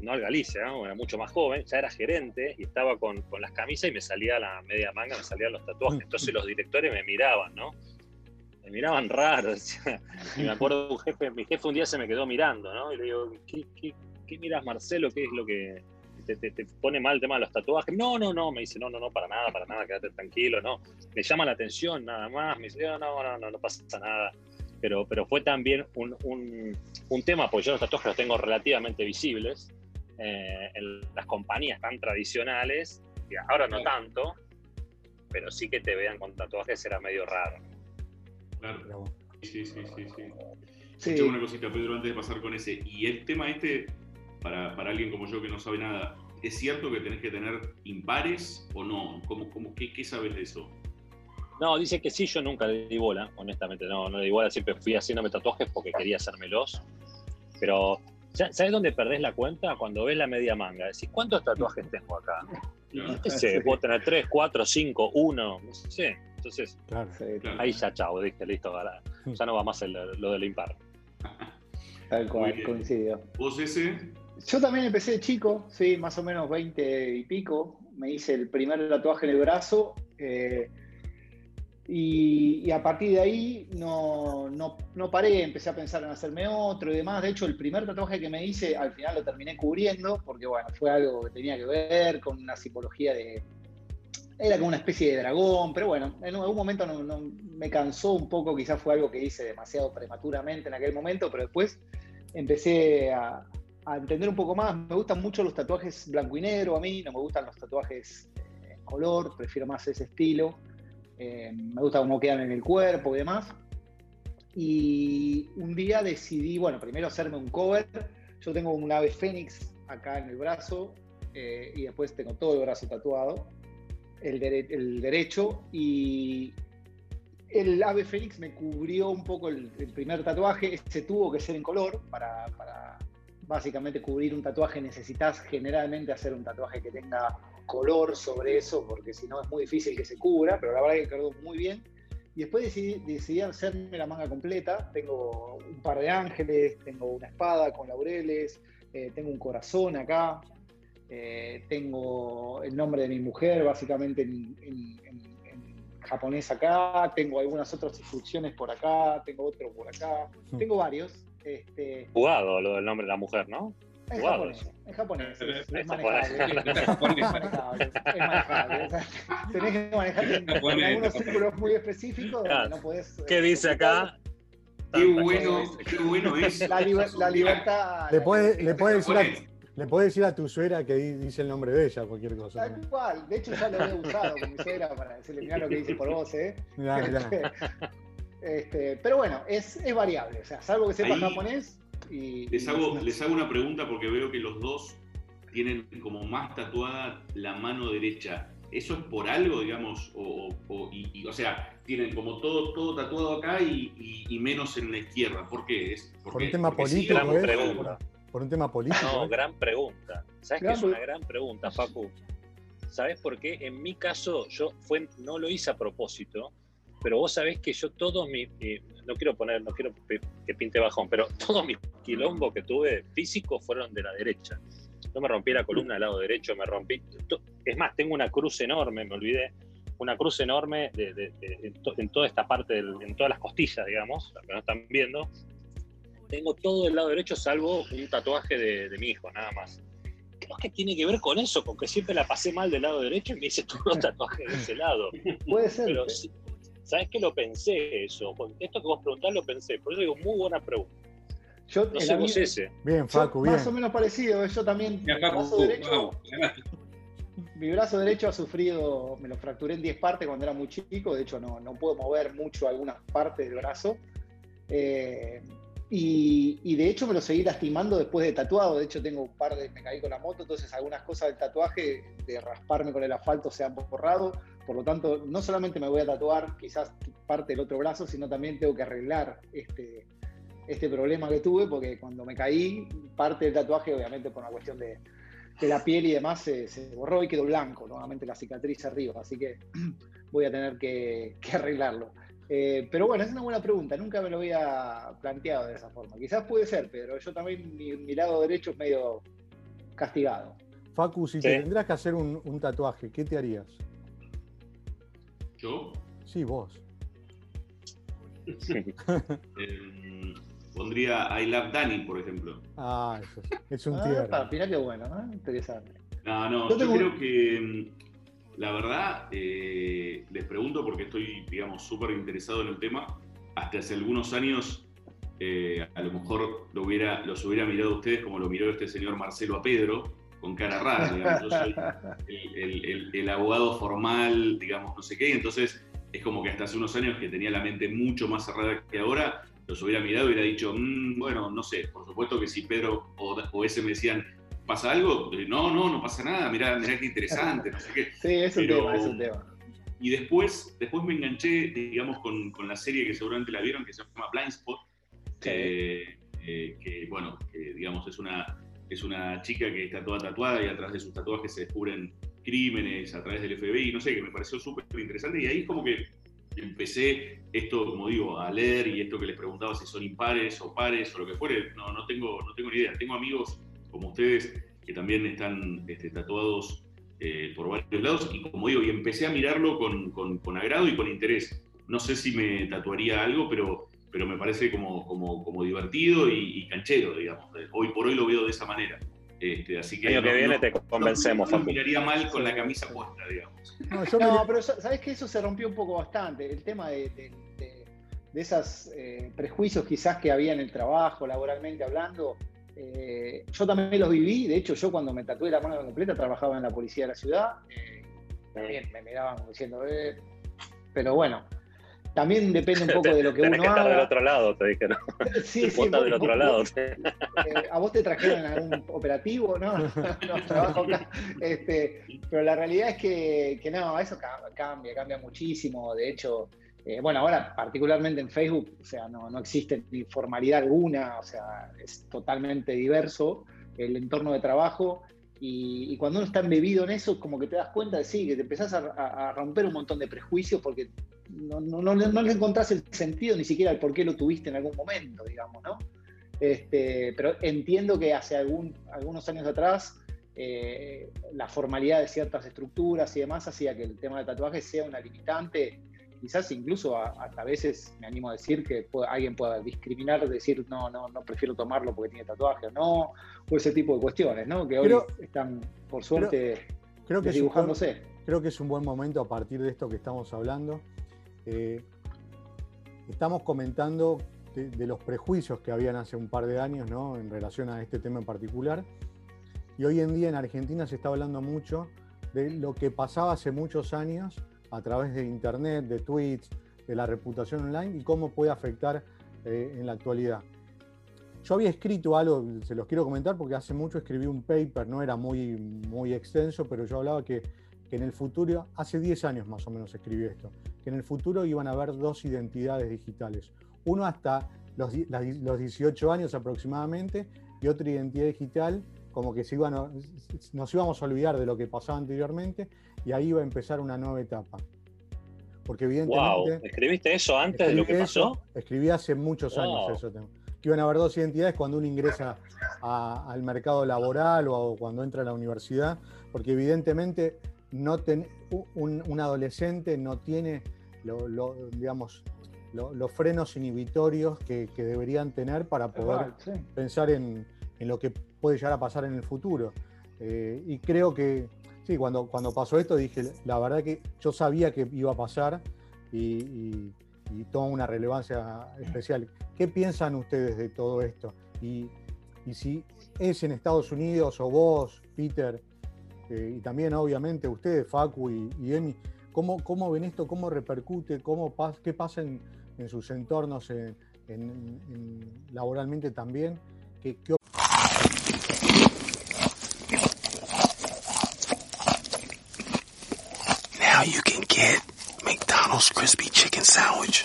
no al Galicia, ¿no? era mucho más joven, ya era gerente y estaba con, con las camisas y me salía la media manga, me salían los tatuajes. Entonces los directores me miraban, ¿no? Me miraban raro. *laughs* Y me acuerdo un jefe, mi jefe un día se me quedó mirando, ¿no? Y le digo, ¿qué, qué, qué miras, Marcelo? ¿Qué es lo que te, te- te pone mal el tema de los tatuajes? No, no, no, me dice, no, no, no, para nada, para nada, quédate tranquilo, no. Me llama la atención nada más, me dice, no, no, no, no, no pasa nada. Pero, pero fue también un, un, un tema, porque yo los tatuajes los tengo relativamente visibles eh, en las compañías tan tradicionales, ahora no tanto, pero sí que te vean con tatuajes era medio raro. Claro. Sí, sí, sí, sí. Sí. Escuchame una cosita, Pedro, antes de pasar con ese. Y el tema este, para, para alguien como yo que no sabe nada, ¿es cierto que tenés que tener impares o no? ¿Cómo, cómo, qué, qué sabes de eso? No, dice que sí, yo nunca le di bola, honestamente, no, no le di bola, siempre fui haciéndome tatuajes porque quería hacérmelos. Pero, ¿sa- ¿sabes dónde perdés la cuenta? Cuando ves la media manga. Decís, ¿cuántos tatuajes tengo acá? No sé, *laughs* puedo tener tres, cuatro, cinco, uno, no sé. Entonces, Claro. ahí ya chao, dije, listo, ahora, ya no va más el- lo del impar. *laughs* Tal cual, bien. coincido. ¿Vos ese? Yo también empecé de chico, sí, más o menos 20 y pico. Me hice el primer tatuaje en el brazo. eh, y, a partir de ahí no, no, no paré, empecé a pensar en hacerme otro y demás. De hecho, el primer tatuaje que me hice, al final lo terminé cubriendo, porque bueno, fue algo que tenía que ver con una simbología de. Era como una especie de dragón, pero bueno, en algún momento no- me cansó un poco, quizás fue algo que hice demasiado prematuramente en aquel momento, pero después empecé a, a entender un poco más. Me gustan mucho los tatuajes blanco y negro a mí, no me gustan los tatuajes eh, en color, prefiero más ese estilo. Eh, me gusta cómo quedan en el cuerpo y demás. Y un día decidí, bueno, primero hacerme un cover. Yo tengo un ave fénix acá en el brazo eh, y después tengo todo el brazo tatuado, el, dere- el derecho. Y el ave fénix me cubrió un poco el, el primer tatuaje. Ese tuvo que ser en color para, para básicamente cubrir un tatuaje. Necesitas generalmente hacer un tatuaje que tenga color sobre eso, porque si no es muy difícil que se cubra, pero la verdad que quedó muy bien. Y después decidí, decidí hacerme la manga completa. Tengo un par de ángeles, tengo una espada con laureles, eh, tengo un corazón acá, eh, tengo el nombre de mi mujer básicamente en, en- en- en japonés acá, tengo algunas otras instrucciones por acá, tengo otro por acá, tengo varios. Este, Jugado lo del nombre de la mujer, ¿no? en Jugado japonés, eso. en japonés, es, es Es manejable. *laughs* japonés. Es manejable, es manejable. O sea, tenés que manejar en, en algunos círculos muy específicos donde no podés. eh, ¿Qué dice acá? Qué bueno, qué bueno es. La, liber- la libertad. Le la puede, le, puede decir a, le puede decir a tu suegra que di- dice el nombre de ella, cualquier cosa. Tal cual. De hecho, ya lo he usado con mi suegra para decirle, mirá lo que dice por vos, ¿eh? Mirá, mirá. *laughs* Este, pero bueno, es, es variable. O sea, salvo que sepa Ahí- japonés y. Les y- hago, les hago una pregunta porque veo que los dos tienen como más tatuada la mano derecha. ¿Eso es por algo, digamos? O, o- o- y, y, o sea, tienen como todo, todo tatuado acá y, y- y menos en la izquierda. ¿Por qué? ¿Es Por un tema porque político, Gran pregunta. Por un tema político. No, ¿eh? gran pregunta. ¿Sabes qué Gran es una gran pregunta, Facu? ¿Sabes por qué? En mi caso, yo fue, no lo hice a propósito, pero vos sabés que yo todos mis, eh, no quiero poner, no quiero que pinte bajón, pero *laughs* todos mis quilombos que tuve físicos fueron de la derecha. Yo me rompí la columna del lado derecho, me rompí. Es más, tengo una cruz enorme, me olvidé, una cruz enorme de- de- de- en, to- en toda esta parte, del- en todas las costillas, digamos, que no están viendo. Tengo todo el lado derecho salvo un tatuaje de, de mi hijo, nada más. Creo que tiene que ver con eso, porque siempre la pasé mal del lado derecho y me hice todos los tatuajes de ese lado. Puede ser. Pero sí, ¿sabes qué lo pensé eso? Con esto que vos preguntás lo pensé, por eso digo, muy buena pregunta. Yo, No sé vos ese. Bien, Facu, bien. más o menos parecido. Yo también, mi brazo derecho, mi brazo derecho ha sufrido, me lo fracturé en 10 partes cuando era muy chico. De hecho, no, no puedo mover mucho algunas partes del brazo. Eh, y, y de hecho me lo seguí lastimando después de tatuado. De hecho, tengo un par de. Me caí con la moto, entonces algunas cosas del tatuaje, de rasparme con el asfalto, se han borrado. Por lo tanto, no solamente me voy a tatuar quizás parte del otro brazo, sino también tengo que arreglar este, este problema que tuve, porque cuando me caí, parte del tatuaje, obviamente por una cuestión de, de la piel y demás, se, se borró y quedó blanco, nuevamente la cicatriz arriba. Así que *clears throat* voy a tener que, que arreglarlo. Eh, pero bueno, es una buena pregunta, nunca me lo había planteado de esa forma. Quizás puede ser, pero yo también, mi, mi lado derecho es medio castigado. Facu, si Sí. te tendrás que hacer un, un tatuaje, ¿qué te harías? ¿Yo? Sí, vos. *laughs* Eh, pondría I Love Danny, por ejemplo. Ah, eso es, es un Ah, tierno. para, mirá qué bueno, ¿no? Interesante. No, no, Yo yo, tengo- creo que mm, la verdad, eh, les pregunto porque estoy, digamos, súper interesado en el tema. Hasta hace algunos años, eh, a lo mejor lo hubiera, los hubiera mirado a ustedes como lo miró este señor Marcelo a Pedro, con cara rara. digamos. Yo soy el, el- el- el abogado formal, digamos, no sé qué. y Entonces, es como que hasta hace unos años que tenía la mente mucho más cerrada que ahora, los hubiera mirado y hubiera dicho, "Mm, bueno, no sé, por supuesto que si Pedro o, o ese me decían, ¿pasa algo? Eh, No, no, no pasa nada, mirá, mirá qué interesante, no sé qué. Sí, es un Pero- tema, es un tema. Y después, después me enganché, digamos, con, con la serie que seguramente la vieron, que se llama Blind Spot, eh, eh, que, bueno, que, digamos, es una, es una chica que está toda tatuada y a través de sus tatuajes se descubren crímenes a través del FBI, no sé, que me pareció súper interesante. Y ahí es como que empecé esto, como digo, a leer y esto que les preguntaba si son impares o pares o lo que fuere, no, no, tengo, no tengo ni idea. Tengo amigos como ustedes que también están este, tatuados eh, por varios lados y como digo, y empecé a mirarlo con, con- con agrado y con interés. No sé si me tatuaría algo, pero, pero me parece como, como, como divertido y, y canchero, digamos. Hoy por hoy lo veo de esa manera. Este, así que El año que no- viene no- te convencemos, no, no miraría mal con la camisa puesta, digamos. No, yo me- pero sa- sabes que eso se rompió un poco bastante. El tema de, de, de- de esos prejuicios quizás que había en el trabajo, laboralmente hablando, eh, yo también los viví. De hecho, yo cuando me tatué la mano completa trabajaba en la policía de la ciudad. eh, también me miraban como diciendo, eh, pero bueno, también depende un *laughs* poco de lo que Tenés uno que estar del haga. otro lado, te dijeron. *laughs* Sí, sí, Vos del vos- lado. Eh, ¿A vos te trajeron algún operativo? *laughs* No, no, trabajo acá. Este, pero la realidad es que, que no, eso ca- cambia, cambia muchísimo. De hecho, eh, bueno, ahora particularmente en Facebook, o sea, no, no existe ni formalidad alguna, o sea, es totalmente diverso el entorno de trabajo. Y, y cuando uno está embebido en eso, como que te das cuenta de sí, que te empezás a, a- a romper un montón de prejuicios porque no, no, no, no le encontrás el sentido ni siquiera el por qué lo tuviste en algún momento, digamos, ¿no? Este, pero entiendo que hace algún, algunos años atrás eh, la formalidad de ciertas estructuras y demás hacía que el tema del tatuaje sea una limitante. Quizás incluso a- hasta a veces me animo a decir que puede- alguien pueda discriminar, decir no, no, no prefiero tomarlo porque tiene tatuaje o no, o ese tipo de cuestiones, ¿no? Que hoy Creo- están, por suerte, creo que es un desdibujándose. buen- creo que es un buen momento a partir de esto que estamos hablando. Eh, estamos comentando de, de los prejuicios que habían hace un par de años ¿no? en relación a este tema en particular. Y hoy en día en Argentina se está hablando mucho de lo que pasaba hace muchos años a través de Internet, de tweets, de la reputación online y cómo puede afectar eh, en la actualidad. Yo había escrito algo, se los quiero comentar porque hace mucho escribí un paper, no era muy, muy extenso, pero yo hablaba que, que en el futuro, hace 10 años más o menos escribí esto, que en el futuro iban a haber dos identidades digitales. Uno hasta los, los 18 años aproximadamente y otra identidad digital como que se iban a- nos íbamos a olvidar de lo que pasaba anteriormente y ahí iba a empezar una nueva etapa. Porque Wow, evidentemente... ¿escribiste eso antes de lo que pasó? eso, escribí hace muchos años Wow. eso. tengo. Que iban a haber dos identidades cuando uno ingresa a- al mercado laboral o cuando entra a la universidad, porque evidentemente no ten- un, un adolescente no tiene lo- lo- digamos, lo- los frenos inhibitorios que, que deberían tener para poder sí. pensar en, en lo que puede llegar a pasar en el futuro. Eh, y creo que, sí, cuando, cuando pasó esto dije, la verdad que yo sabía que iba a pasar y, y- y toma una relevancia especial. ¿Qué piensan ustedes de todo esto? Y, y si es en Estados Unidos o vos, Peter, eh, y también obviamente ustedes, Facu y, y Emi, ¿cómo, ¿cómo ven esto? ¿Cómo repercute? Cómo ¿Qué pasa en, sus entornos en- en- en- laboralmente también? ¿Qué, qué Now McDonald's crispy chicken sandwich.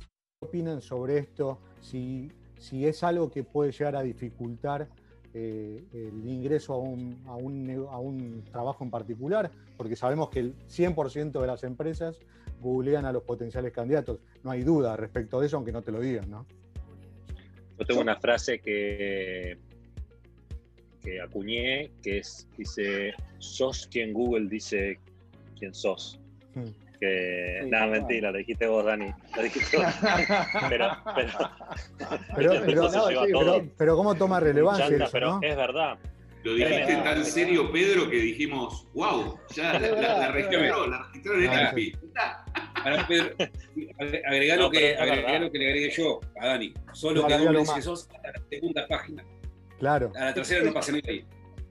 Opinan sobre esto? Si, si es algo que puede llegar a dificultar eh, el ingreso a un, a, un, nego- a un trabajo en particular, porque sabemos que el 100% de las empresas googlean a los potenciales candidatos. No hay duda respecto de eso, aunque no te lo digan, ¿no? Yo tengo una frase que, que acuñé, que es, dice, sos quien Google dice quién sos. Hmm. Que, Sí, nada, cual. mentira, lo dijiste vos, Dani. Lo dijiste vos. *laughs* pero, pero, *laughs* Pero, pero- ¿cómo toma relevancia Chanta, eso, pero no? es verdad. Lo dijiste Eh, tan serio, Pedro, que dijimos, wow, ya la, la- la registró, la registraron en Ah, Pedro, agre- agregá lo No, que, agregá lo que le agregué yo a Dani. Solo No, que agregalo Google dice más. sos a la segunda página. Claro. A la tercera no pasa ni ahí.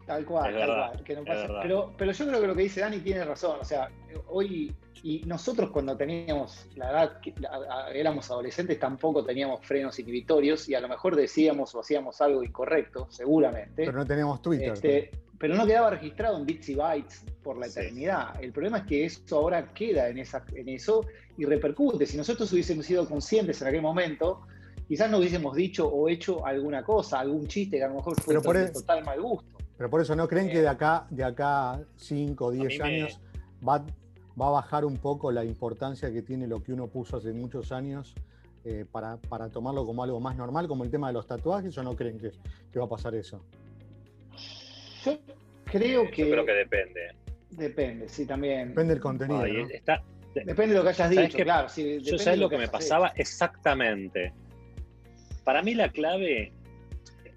Tal cual, Es tal verdad, cual. que no pase. Pero, pero yo creo que lo que dice Dani tiene razón. O sea, hoy, y nosotros cuando teníamos la edad, que a- a- éramos adolescentes, tampoco teníamos frenos inhibitorios y a lo mejor decíamos o hacíamos algo incorrecto, seguramente. Pero no teníamos Twitter. Este, pero no quedaba registrado en bits y bytes por la Sí. eternidad. El problema es que eso ahora queda en, esa, en eso y repercute. Si nosotros hubiésemos sido conscientes en aquel momento, quizás no hubiésemos dicho o hecho alguna cosa, algún chiste que a lo mejor fue Pero por de e- total mal gusto. Pero por eso, ¿no creen que de acá, de acá 5 o mí 10 me- años va, va a bajar un poco la importancia que tiene lo que uno puso hace muchos años eh, para, para tomarlo como algo más normal, como el tema de los tatuajes, o no creen que, que va a pasar eso? Yo creo que, Yo creo que depende. depende, sí, también. Depende del contenido. Ay, ¿no? está, Depende de lo que hayas ¿Sabes dicho, qué? claro. sí, Yo sabes de lo que me pasaba exactamente. Para mí la clave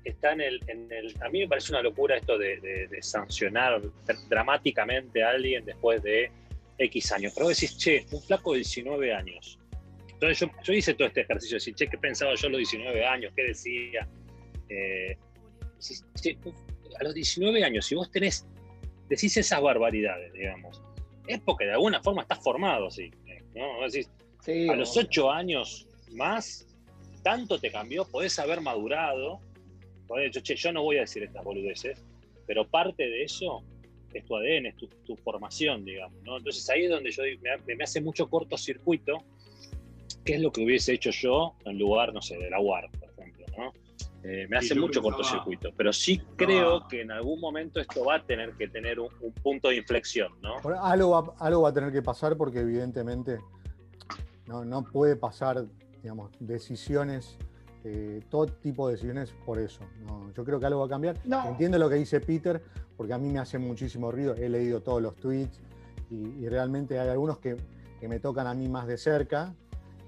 está en el, en el- A mí me parece una locura esto de, de- de sancionar dr- dramáticamente a alguien después de X años. Pero vos decís, che, un flaco de 19 años. Entonces yo, yo hice todo este ejercicio de decir, che, ¿qué pensaba yo a los 19 años? ¿Qué decía? Eh, decís, che, a los 19 años, si vos tenés, decís esas barbaridades, digamos, es porque de alguna forma estás formado Sí, a los obvio. ocho años más, tanto te cambió, podés haber madurado, podés decir, che, yo no voy a decir estas boludeces, pero parte de eso es tu ADN, es tu, tu formación, digamos, ¿no? Entonces ahí es donde yo digo, me, me hace mucho cortocircuito, qué es lo que hubiese hecho yo en lugar, no sé, de la UAR, por ejemplo, ¿no? Eh, me hace mucho pensaba- cortocircuito, pero sí creo que en algún momento esto va a tener que tener un, un punto de inflexión, ¿no? Algo va, algo va a tener que pasar porque evidentemente no, no puede pasar, digamos, decisiones, eh, todo tipo de decisiones por eso. No, yo creo que algo va a cambiar. No. Entiendo lo que dice Peter, porque a mí me hace muchísimo ruido. He leído todos los tweets y, y realmente hay algunos que, que me tocan a mí más de cerca.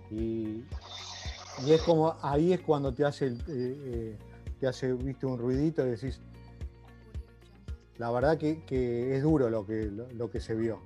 Y, y es como, ahí es cuando te hace, eh, eh, te hace, viste, un ruidito y decís, la verdad que, que es duro lo que, lo, lo que se vio.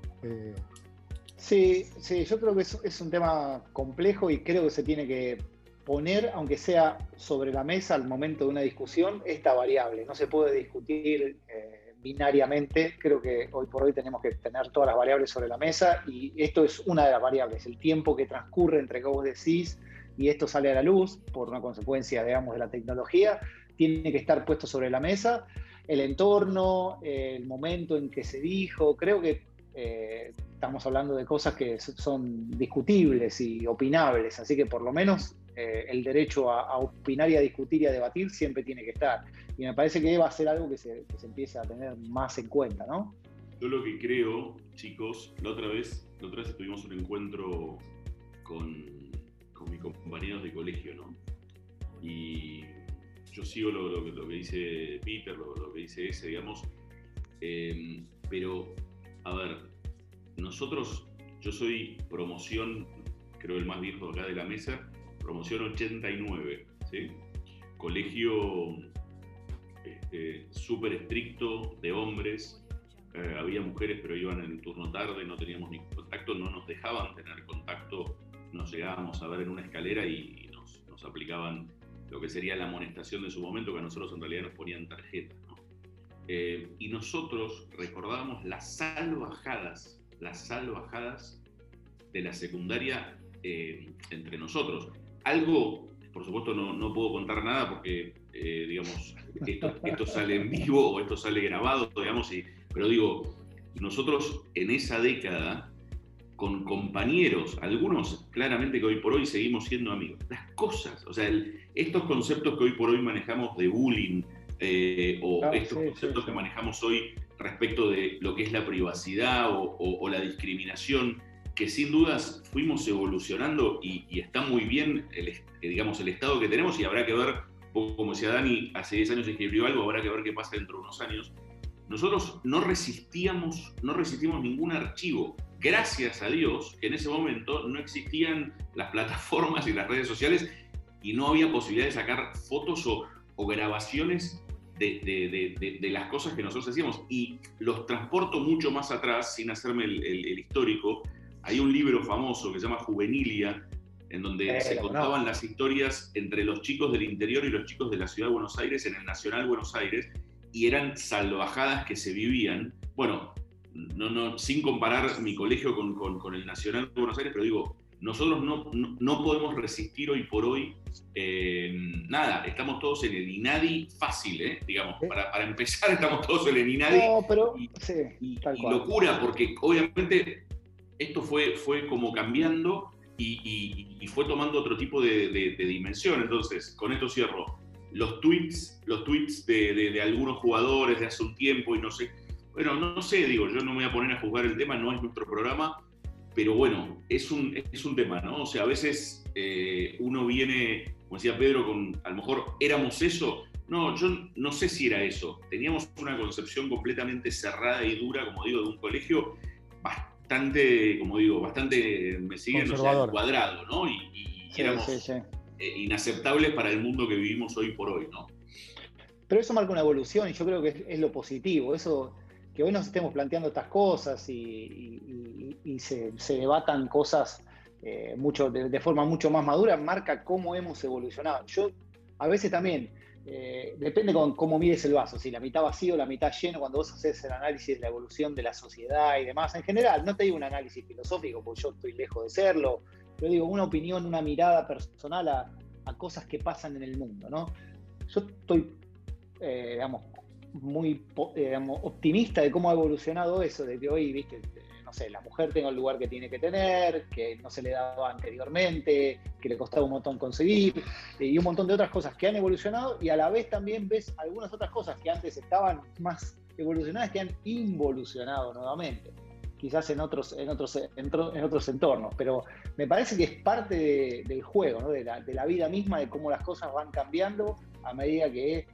Sí, sí, yo creo que es, es un tema complejo y creo que se tiene que poner, aunque sea sobre la mesa al momento de una discusión, esta variable. No se puede discutir eh, binariamente. Creo que hoy por hoy tenemos que tener todas las variables sobre la mesa y esto es una de las variables, el tiempo que transcurre entre que vos decís y esto sale a la luz por una consecuencia, digamos, de la tecnología, tiene que estar puesto sobre la mesa. El entorno, el momento en que se dijo, creo que eh, estamos hablando de cosas que son discutibles y opinables, así que por lo menos eh, el derecho a, opinar y a discutir y a debatir siempre tiene que estar. Y me parece que va a ser algo que se, empiece a tener más en cuenta, ¿no? Yo lo que creo, chicos, la otra vez, la otra vez tuvimos un encuentro con, con mis compañeros de colegio, ¿no? Y yo sigo lo, lo que- lo que dice Peter, lo, que dice ese, digamos. Eh, pero, a ver, nosotros, yo soy promoción, creo el más viejo acá de la mesa, promoción 89, ¿sí? Colegio este, súper estricto de hombres, eh, había mujeres pero iban en turno tarde, no teníamos ni contacto, no nos dejaban tener contacto, nos llegábamos a ver en una escalera y, nos, aplicaban lo que sería la amonestación de su momento, que a nosotros en realidad nos ponían tarjetas. Eh, y nosotros recordábamos las salvajadas, las salvajadas de la secundaria eh, entre nosotros. Algo, por supuesto no, no puedo contar nada porque, eh, digamos, esto, esto sale en vivo o esto sale grabado, digamos, y, pero digo, nosotros en esa década, con compañeros, algunos claramente que hoy por hoy seguimos siendo amigos, las cosas, o sea, el- estos conceptos que hoy por hoy manejamos de bullying eh, o Claro, estos sí, sí, conceptos sí. que manejamos hoy respecto de lo que es la privacidad o, o- o la discriminación, que sin dudas fuimos evolucionando y, y está muy bien, el, eh, digamos, el estado que tenemos y habrá que ver, como decía Dani, hace 10 años escribió algo, habrá que ver qué pasa dentro de unos años. Nosotros no resistíamos, no resistimos ningún archivo. Gracias a Dios que en ese momento no existían las plataformas y las redes sociales y no había posibilidad de sacar fotos o, o grabaciones de- de- de- de las cosas que nosotros hacíamos. Y los transporto mucho más atrás, sin hacerme el, el- el histórico. Hay un libro famoso que se llama Juvenilia, en donde Eh, se no. contaban las historias entre los chicos del interior y los chicos de la ciudad de Buenos Aires en el Nacional Buenos Aires, y eran salvajadas que se vivían. Bueno, no, no, sin comparar mi colegio con, con- con el Nacional de Buenos Aires, pero digo, nosotros no, no, no podemos resistir hoy por hoy eh, nada, estamos todos en el INADI fácil, ¿eh? digamos, para, para empezar *laughs* estamos todos en el INADI No, pero sí, tal y cual. locura, porque obviamente esto fue, fue como cambiando y, fue tomando otro tipo de, dimensión. Entonces, con esto cierro. Los tweets, los tweets de, algunos jugadores de hace un tiempo y no sé. Bueno, no, no sé, digo, yo no me voy a poner a juzgar el tema, no es nuestro programa, pero bueno, es un, es un tema, ¿no? O sea, a veces eh, uno viene, como decía Pedro, con a lo mejor éramos eso. No, yo no sé si era eso. Teníamos una concepción completamente cerrada y dura, como digo, de un colegio bastante, como digo, bastante, me siguen, o sea, cuadrado, ¿no? Y, y Sí, éramos sí, sí. eh, inaceptables para el mundo que vivimos hoy por hoy, ¿no? Pero eso marca una evolución y yo creo que es, es lo positivo. Eso, que hoy nos estemos planteando estas cosas y, y- y- y se, se debatan cosas eh, mucho, de, de forma mucho más madura, marca cómo hemos evolucionado. Yo a veces también, eh, depende con cómo mires el vaso, si la mitad vacío o la mitad lleno, cuando vos haces el análisis de la evolución de la sociedad y demás. En general, no te digo un análisis filosófico, porque yo estoy lejos de serlo, pero digo una opinión, una mirada personal a, cosas que pasan en el mundo, ¿no? Yo estoy eh, digamos, muy eh, digamos, optimista de cómo ha evolucionado eso, de hoy, viste, no sé, la mujer tenga el lugar que tiene que tener, que no se le daba anteriormente, que le costaba un montón conseguir, eh, y un montón de otras cosas que han evolucionado, y a la vez también ves algunas otras cosas que antes estaban más evolucionadas que han involucionado nuevamente. Quizás en otros, en otros, en, tro- en otros entornos, pero me parece que es parte de- del juego, de, la, de la vida misma, de cómo las cosas van cambiando a medida que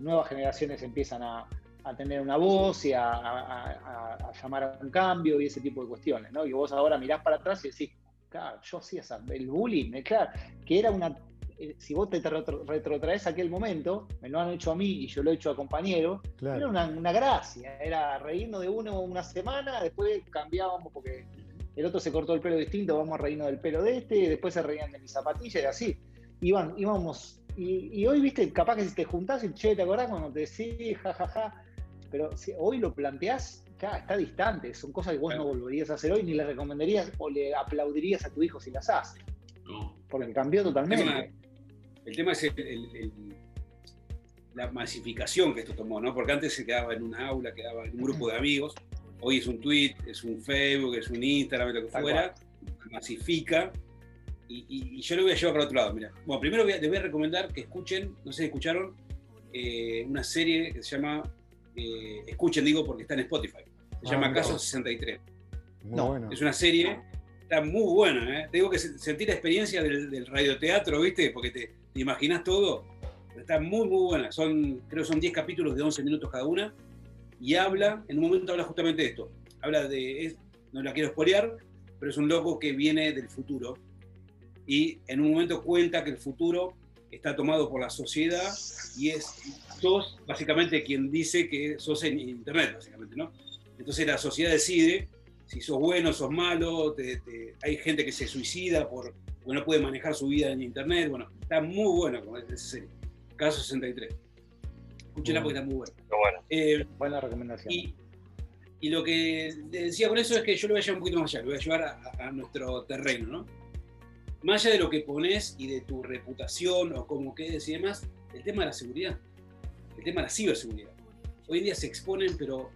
nuevas generaciones empiezan a, a tener una voz y a, a- llamar a un cambio y ese tipo de cuestiones, ¿no? Y vos ahora mirás para atrás y decís, claro, yo hacía esa- el bullying, eh, claro, que era una... eh, Si vos te retro- retrotraes a aquel momento, me lo han hecho a mí y yo lo he hecho a compañeros, Claro. era una, una gracia, era reírnos de uno una semana, después cambiábamos porque el otro se cortó el pelo distinto, vamos a reírnos del pelo de este, después se reían de mis zapatillas y así. Iban, íbamos, y, y hoy, viste, capaz que si te juntás y che, ¿te acordás cuando te decís, jajaja? Pero si hoy lo planteás, ya está distante, son cosas que vos no volverías a hacer hoy, ni le recomendarías o le aplaudirías a tu hijo si las hace. Porque cambió El tema, totalmente. el tema es el- el- el- la masificación que esto tomó, ¿no? Porque antes se quedaba en una aula, quedaba en un grupo de amigos, Hoy es un tweet, es un Facebook, es un Instagram, lo que Tal fuera, masifica. Y, y- y yo lo voy a llevar para otro lado. Mira. Bueno, primero voy a- les voy a recomendar que escuchen, no sé si escucharon, eh, una serie que se llama, eh, escuchen digo porque está en Spotify, se Ah, llama mira Caso vos. 63. Muy No, bueno. es una serie, está muy buena, ¿eh? Te digo que se- sentí la experiencia del, del radioteatro, ¿viste? Porque te, te imaginas todo. Está muy, muy buena. Son, creo que son 10 capítulos de 11 minutos cada una. Y habla, en un momento habla justamente de esto. Habla de, es- no la quiero spoilear, pero es un loco que viene del futuro. Y en un momento cuenta que el futuro está tomado por la sociedad y es sos básicamente quien dice que sos en internet, básicamente, ¿no? Entonces la sociedad decide si sos bueno, sos malo, te- te- hay gente que se suicida por, porque no puede manejar su vida en internet, bueno, está muy buena como es esa serie. Caso 63. Escúchenla porque está muy buena. Eh, Buena recomendación. y, y lo que decía con eso es que yo lo voy a llevar un poquito más allá, lo voy a llevar a, a nuestro terreno, ¿no? Más allá de lo que pones y de tu reputación o cómo quedes y demás, el tema de la seguridad, el tema de la ciberseguridad. Hoy en día se exponen, pero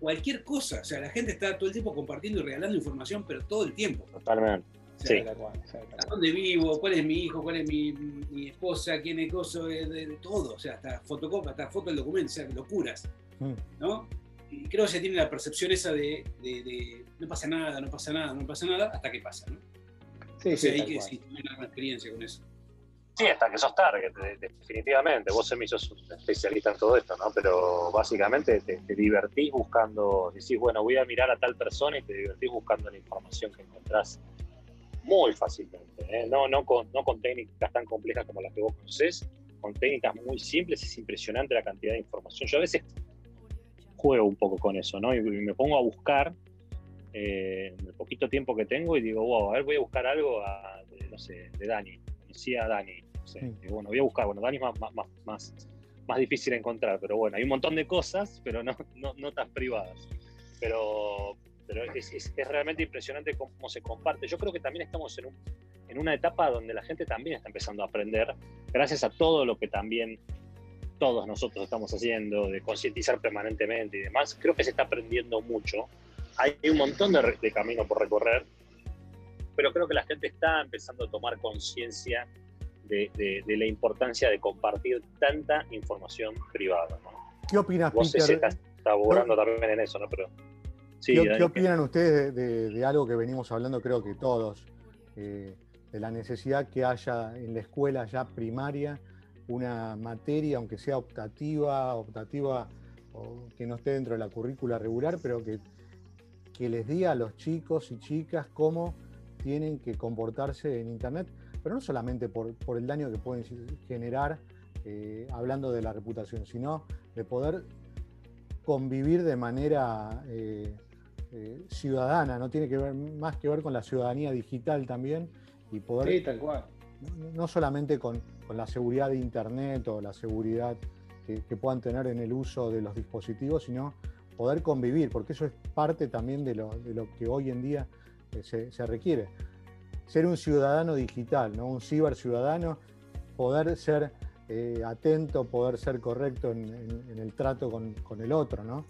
cualquier cosa, o sea, la gente está todo el tiempo compartiendo y regalando información, pero todo el tiempo. Totalmente. O Sí. ¿A dónde vivo? ¿Cuál es mi hijo? ¿Cuál es mi, mi esposa? ¿Quién es coso? De, de- de todo. O sea, hasta fotocopia, hasta foto del documento, o sea, locuras. Mm. ¿No? Y creo que se tiene la percepción esa de, de- de no pasa nada, no pasa nada, no pasa nada, hasta que pasa, ¿no? Sí, sí, hay que sí, una experiencia con eso. Sí, hasta que sos target, de- definitivamente. Vos, Emi, sos un especialista en todo esto, ¿no? Pero básicamente te, te divertís buscando, decís, bueno, voy a mirar a tal persona y te divertís buscando la información que encontrás muy fácilmente. ¿eh? No, no, con, no con técnicas tan complejas como las que vos conocés, con técnicas muy simples. Es impresionante la cantidad de información. Yo a veces juego un poco con eso, ¿no? Y, y me pongo a buscar eh, en el poquito tiempo que tengo y digo, wow, a ver, voy a buscar algo a, de, no sé, de Dani. Conocí a Dani. no sé. Y bueno, voy a buscar, bueno, Dani es más, más, más, más, más difícil de encontrar, pero bueno, hay un montón de cosas, pero no, no, no tan privadas. Pero, pero es, es, es realmente impresionante cómo se comparte. Yo creo que también estamos en, un, en una etapa donde la gente también está empezando a aprender, gracias a todo lo que también todos nosotros estamos haciendo, de concientizar permanentemente y demás, creo que se está aprendiendo mucho. Hay un montón de, de camino por recorrer, pero creo que la gente está empezando a tomar conciencia de, de- de la importancia de compartir tanta información privada. ¿no? ¿Qué opinas, Vos Peter? Estás también en eso, ¿no? Pero, sí, ¿Qué, opinan ustedes de, de- de algo que venimos hablando, creo que todos, eh, de la necesidad que haya en la escuela ya primaria una materia, aunque sea optativa, optativa o que no esté dentro de la currícula regular, pero que, que les diga a los chicos y chicas cómo tienen que comportarse en Internet, pero no solamente por, por el daño que pueden generar eh, hablando de la reputación, sino de poder convivir de manera eh, eh, ciudadana, no tiene que ver más que ver con la ciudadanía digital también y poder Sí, tal cual. no- solamente con, con la seguridad de Internet o la seguridad que, que puedan tener en el uso de los dispositivos, sino poder convivir, porque eso es parte también de lo, de lo que hoy en día eh, se, se requiere. Ser un ciudadano digital, ¿no? un ciberciudadano, poder ser eh, atento, poder ser correcto en, en- en el trato con, con el otro, ¿no?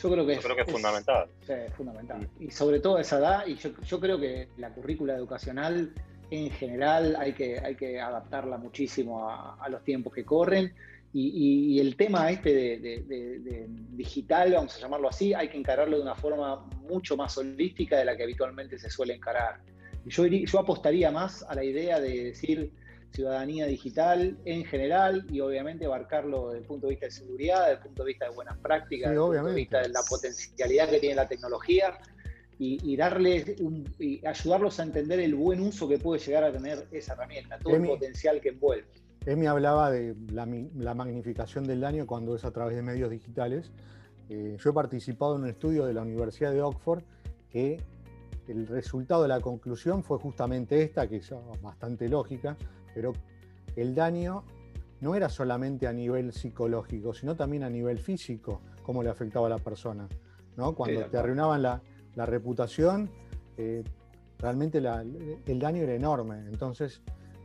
Yo creo que Yo es, creo que es fundamental. Sí, es fundamental. Y sobre todo a esa edad, y yo, yo creo que la currícula educacional en general hay que, hay que adaptarla muchísimo a, a los tiempos que corren. Y, y- y el tema este de, de- de- de digital, vamos a llamarlo así, hay que encararlo de una forma mucho más holística de la que habitualmente se suele encarar. Yo, apostaría más a la idea de decir ciudadanía digital en general y obviamente abarcarlo desde el punto de vista de seguridad, desde el punto de vista de buenas prácticas, Sí, desde el punto de vista de la potencialidad que tiene la tecnología y, y darles un- y ayudarlos a entender el buen uso que puede llegar a tener esa herramienta, todo Emi- el potencial que envuelve. Emi hablaba de la, la magnificación del daño cuando es a través de medios digitales. Eh, yo he participado en un estudio de la Universidad de Oxford que el resultado de la conclusión fue justamente esta, que es bastante lógica, pero el daño no era solamente a nivel psicológico, sino también a nivel físico, cómo le afectaba a la persona. ¿no? Cuando te arruinaban la, la reputación, eh, realmente la- el daño era enorme. Entonces,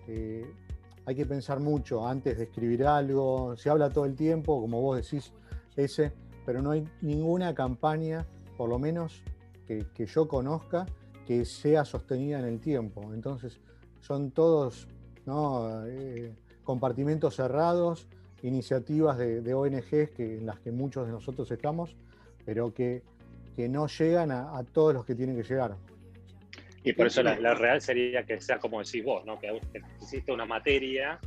eh, hay que pensar mucho antes de escribir algo. Se habla todo el tiempo, como vos decís, ese, pero no hay ninguna campaña por lo menos que, yo conozca, que sea sostenida en el tiempo. Entonces, son todos. Eh, compartimentos cerrados, iniciativas de, de ONGs que, en las que muchos de nosotros estamos, pero que, que no llegan a, a todos los que tienen que llegar. Y por eso la, la real sería que sea como decís vos, ¿no? que existe una materia.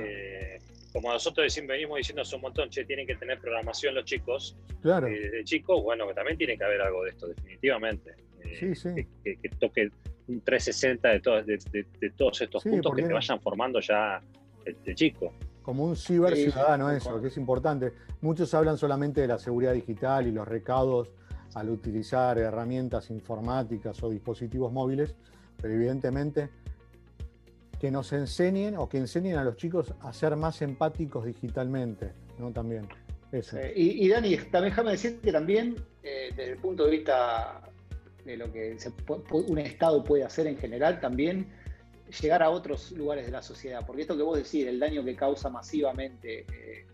eh, como nosotros siempre venimos diciendo hace un montón, che, tienen que tener programación los chicos. Claro. Eh, Desde chicos, bueno, que también tiene que haber algo de esto, definitivamente. Eh, Sí, sí. Que, que- que toque un 360 de, todos de, de- de todos estos Sí, puntos que te vayan formando ya el, el chico. Como un ciber ciudadano sí, eso, que es importante. Muchos hablan solamente de la seguridad digital y los recaudos al utilizar herramientas informáticas o dispositivos móviles, pero evidentemente que nos enseñen o que enseñen a los chicos a ser más empáticos digitalmente, ¿no? También. Eso. Eh, y, Dani, también déjame decir que también, eh, desde el punto de vista de lo que se un Estado puede hacer en general, también llegar a otros lugares de la sociedad. Porque esto que vos decís, el daño que causa masivamente eh,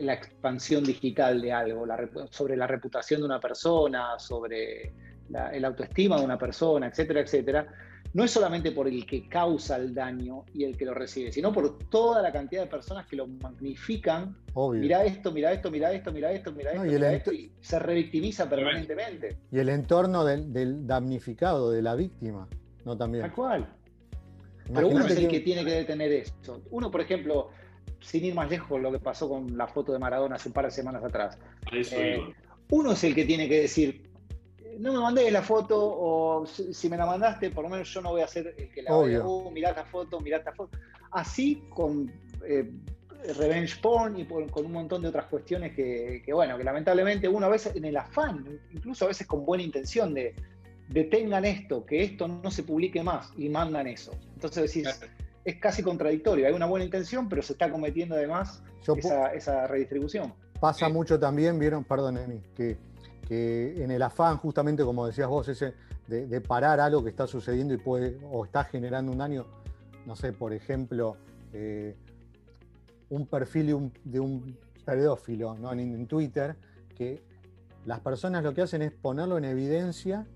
la expansión digital de algo, la sobre la reputación de una persona, sobre la, el autoestima de una persona, etcétera, etcétera, no es solamente por el que causa el daño y el que lo recibe, sino por toda la cantidad de personas que lo magnifican. Obvio. Mira esto, mira esto, mira esto, mira esto, mira No, esto, esto, y se revictimiza permanentemente. Y el entorno del, del damnificado, de la víctima, ¿no? También. Tal cual. Pero uno es el que- que tiene que detener esto. Uno, por ejemplo, sin ir más lejos, lo que pasó con la foto de Maradona hace un par de semanas atrás. Eh, uno es el que tiene que decir, no me mandé la foto, o si me la mandaste, por lo menos yo no voy a ser el que la vea. Oh, mirá esta foto, mirá esta foto. Así con eh, revenge porn y por- con un montón de otras cuestiones que, que, bueno, que lamentablemente uno a veces en el afán, incluso a veces con buena intención de detengan esto, que esto no se publique más y mandan eso. Entonces decís, es casi contradictorio. Hay una buena intención, pero se está cometiendo además Yo esa, esa redistribución. Pasa mucho también, vieron, perdón, Emi, que, que en el afán, justamente como decías vos, ese de, de parar algo que está sucediendo y puede, o está generando un daño, no sé, por ejemplo, eh, un perfil de un, de un pedófilo ¿no? en, en Twitter, que las personas lo que hacen es ponerlo en evidencia,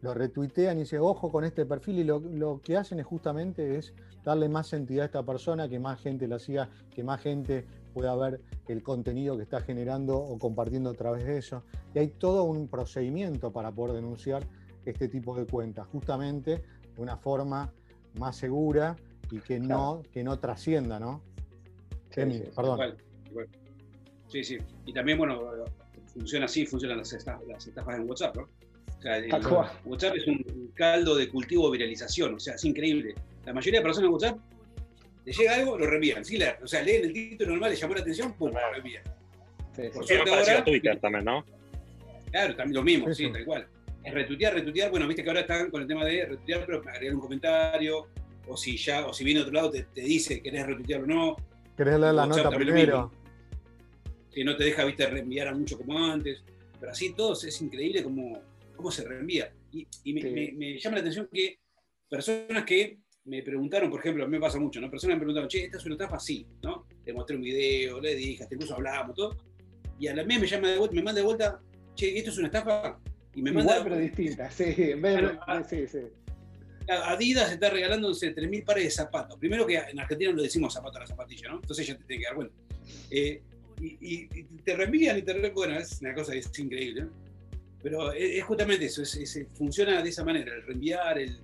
lo retuitean y dicen, ojo con este perfil, y lo, lo que hacen es justamente es darle más entidad a esta persona, que más gente la siga, que más gente pueda ver el contenido que está generando o compartiendo a través de eso. Y hay todo un procedimiento para poder denunciar este tipo de cuentas, justamente de una forma más segura y que no, que no trascienda, ¿no? Emi, perdón. Igual, igual. Sí, sí. Y también, bueno, funciona así, funcionan las estafas en WhatsApp, ¿no? O sea, el-. WhatsApp es un caldo de cultivo de viralización, o sea, es increíble. La mayoría de personas en WhatsApp le llega algo, lo reenvían, leer. O sea, leen el título normal, les llamó la atención, pum, lo reenvían. Por pareció ahora, Twitter también, ¿no? claro, también lo mismo, sí, tal cual. Es retuitear, retuitear, bueno, viste que ahora están con el tema de retuitear, pero agregar un comentario, o si ya, o si viene de otro lado te, te dice querés retuitear o no. ¿Querés leer la WhatsApp nota primero? que no te deja, viste, reenviar a mucho como antes. Pero así todos es increíble cómo, cómo se reenvía. Y, y me, Sí. me- me llama la atención que personas que me preguntaron, por ejemplo, a mí me pasa mucho, ¿no? Personas me preguntaron, che, esta es una estafa, sí, ¿no? Le mostré un video, le dije, hasta incluso hablamos, todo. Y a la mes me llama de vuelta, me manda de vuelta, che, ¿esto es una estafa? Y me Igual manda. pero distinta, sí. En vez de- Claro, sí, sí. Adidas está regalando 3.000 pares de zapatos. Primero que en Argentina no le decimos zapato a la zapatilla, ¿no? Entonces ya te tiene que dar cuenta. Eh, y, y- y te reenvían y te re- Bueno, es una cosa que es increíble. ¿no? Pero es, justamente eso, es- es- funciona de esa manera, el reenviar, el,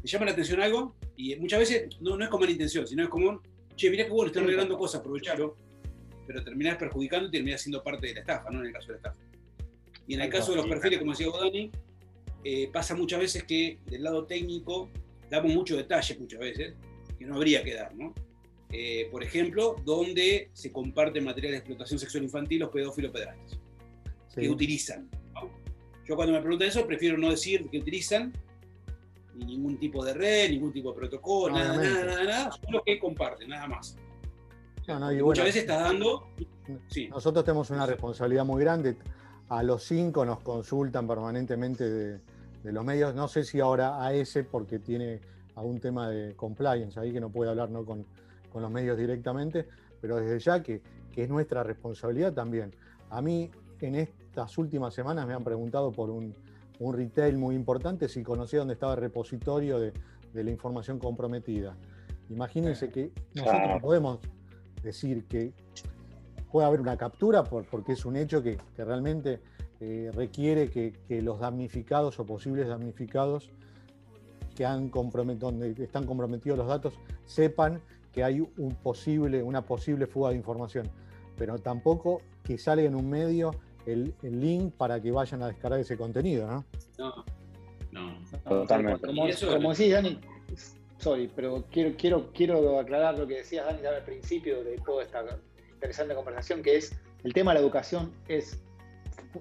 te llama la atención algo y muchas veces no, no es con mala intención, sino es como, che, mirá que bueno, están regalando cosas, aprovechalo, pero terminás perjudicando y terminás siendo parte de la estafa, ¿no? En el caso de la estafa. Y en el caso de los perfiles, como decía Dani, eh, pasa muchas veces que del lado técnico damos mucho detalle muchas veces, que no habría que dar, ¿no? Eh, por ejemplo, donde se comparte material de explotación sexual infantil los pedófilos pederastas, Sí. que utilizan. Cuando me preguntan eso, prefiero no decir que utilizan ni ningún tipo de red, ningún tipo de protocolo, nada, nada, nada, nada, solo que comparten, nada más. No, no, y Muchas bueno, veces estás dando... Sí. Nosotros tenemos una responsabilidad muy grande. A los cinco nos consultan permanentemente de, de los medios. No sé si ahora a ese, porque tiene algún tema de compliance ahí que no puede hablar ¿no? con, con los medios directamente, pero desde ya que, que es nuestra responsabilidad también. A mí, en estas últimas semanas me han preguntado por un, un retail muy importante si conocía dónde estaba el repositorio de, de la información comprometida. Imagínense que nosotros Claro. podemos decir que puede haber una captura por- porque es un hecho que, que realmente eh, requiere que, que los damnificados o posibles damnificados que han donde están comprometidos los datos sepan que hay un posible, una posible fuga de información, pero tampoco que salga en un medio el, el link para que vayan a descargar ese contenido, ¿no? No, No. Totalmente. Como, como decís, Dani, sorry, pero quiero, quiero, quiero aclarar lo que decías, Dani, al principio de toda esta interesante conversación, que es el tema de la educación es,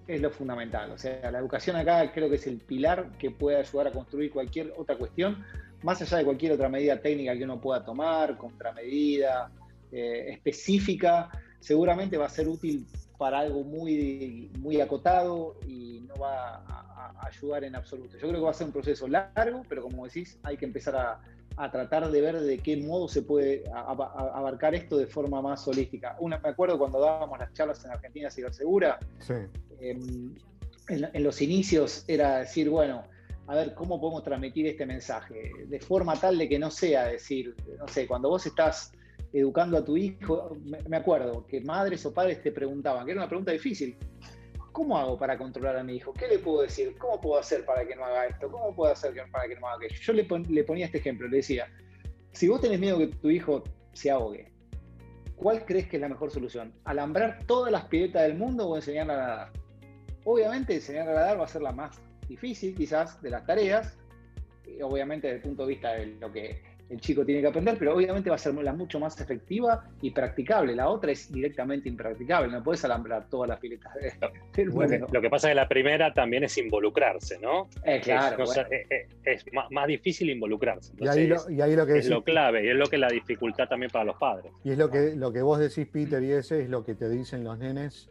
es lo fundamental. O sea, la educación acá creo que es el pilar que puede ayudar a construir cualquier otra cuestión, más allá de cualquier otra medida técnica que uno pueda tomar, contramedida, eh, específica, seguramente va a ser útil para algo muy, muy acotado y no va a, a ayudar en absoluto. Yo creo que va a ser un proceso largo, pero como decís, hay que empezar a, a tratar de ver de qué modo se puede a- abarcar esto de forma más holística. Una, me acuerdo cuando dábamos las charlas en Argentina Cibersegura, Sí. em, en, en los inicios era decir, bueno, a ver cómo podemos transmitir este mensaje de forma tal de que no sea decir, no sé, cuando vos estás educando a tu hijo, me, acuerdo que madres o padres te preguntaban, que era una pregunta difícil, ¿cómo hago para controlar a mi hijo? ¿Qué le puedo decir? ¿Cómo puedo hacer para que no haga esto? ¿Cómo puedo hacer para que no haga aquello? Yo le, pon- le ponía este ejemplo, le decía, si vos tenés miedo que tu hijo se ahogue, ¿cuál crees que es la mejor solución? ¿Alambrar todas las piletas del mundo o enseñarle a nadar? Obviamente enseñarle a nadar va a ser la más difícil quizás de las tareas, y obviamente desde el punto de vista de lo que el chico tiene que aprender, pero obviamente va a ser la mucho más efectiva y practicable. La otra es directamente impracticable, no puedes alambrar todas las piletas de- *laughs* del Lo que, mundo. lo que pasa es que la primera también es involucrarse, ¿no? Eh, claro, es, cosa- bueno. eh, eh, es más, más difícil involucrarse. Y ahí, lo, Entonces, y ahí lo que es decís, lo clave y es lo que es la dificultad también para los padres. y es lo que, lo que vos decís, Peter, y ese es lo que te dicen los nenes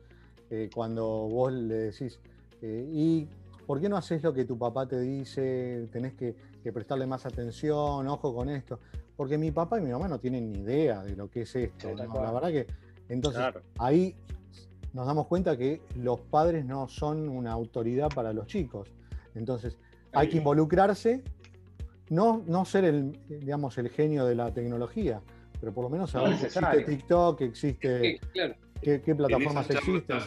eh, cuando vos le decís, eh, ¿y por qué no haces lo que tu papá te dice? Tenés que, que prestarle más atención, ojo con esto. Porque mi papá y mi mamá no tienen ni idea de lo que es esto. Sí, ¿no? La verdad que, entonces, Claro. ahí nos damos cuenta que los padres no son una autoridad para los chicos. Entonces, hay que involucrarse, no, no ser el, digamos, el genio de la tecnología, pero por lo menos No saber que necesario. existe TikTok, que existe, Eh, claro. qué, qué En plataformas existen.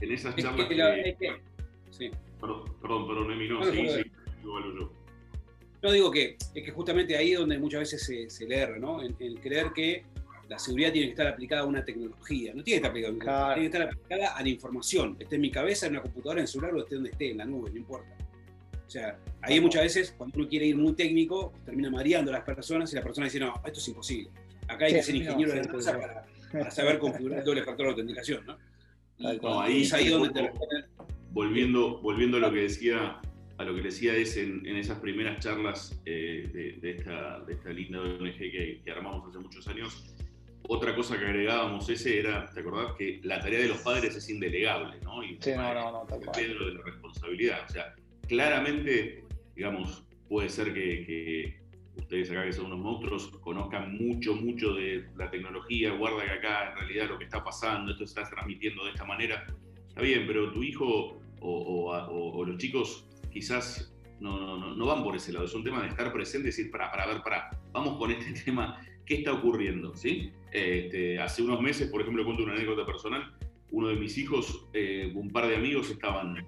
en esas Es charlas que que- la- es que- sí. Perdón, perdón, perdón, Emi, no, sí, sí, igual yo. No digo que es que justamente ahí es donde muchas veces se, se le erra, ¿no? En, en creer que la seguridad tiene que estar aplicada a una tecnología. No tiene que estar aplicada a una Claro. tiene que estar aplicada a la información. Esté en mi cabeza, en una computadora, en el celular o esté donde esté, en la nube, no importa. O sea, ahí muchas veces, cuando uno quiere ir muy técnico, termina mareando a las personas y la persona dice, no, esto es imposible. Acá hay Sí, que ser no, ingeniero de la NASA para, para saber configurar el doble factor de autenticación, ¿no? Y. Ahí es ahí donde te volviendo, volviendo a lo que decía, a lo que decía es en, en esas primeras charlas eh, de, de esta, de esta linda ONG que, que armamos hace muchos años, otra cosa que agregábamos ese era, ¿te acordás? Que la tarea de los padres es indelegable, ¿no? Y Sí, no, no, no, tal cual. Pedro de la responsabilidad. O sea, claramente, digamos, puede ser que, que ustedes acá que son unos monstruos conozcan mucho, mucho de la tecnología, guarda que acá en realidad lo que está pasando, esto se está transmitiendo de esta manera. Está bien, pero tu hijo o, los chicos quizás no, no, no, no van por ese lado. Es un tema de estar presente y decir, para, para ver, para, vamos con este *laughs* tema, ¿qué está ocurriendo? ¿Sí? Este, hace unos meses, por ejemplo, cuento una anécdota personal, uno de mis hijos, eh, un par de amigos estaban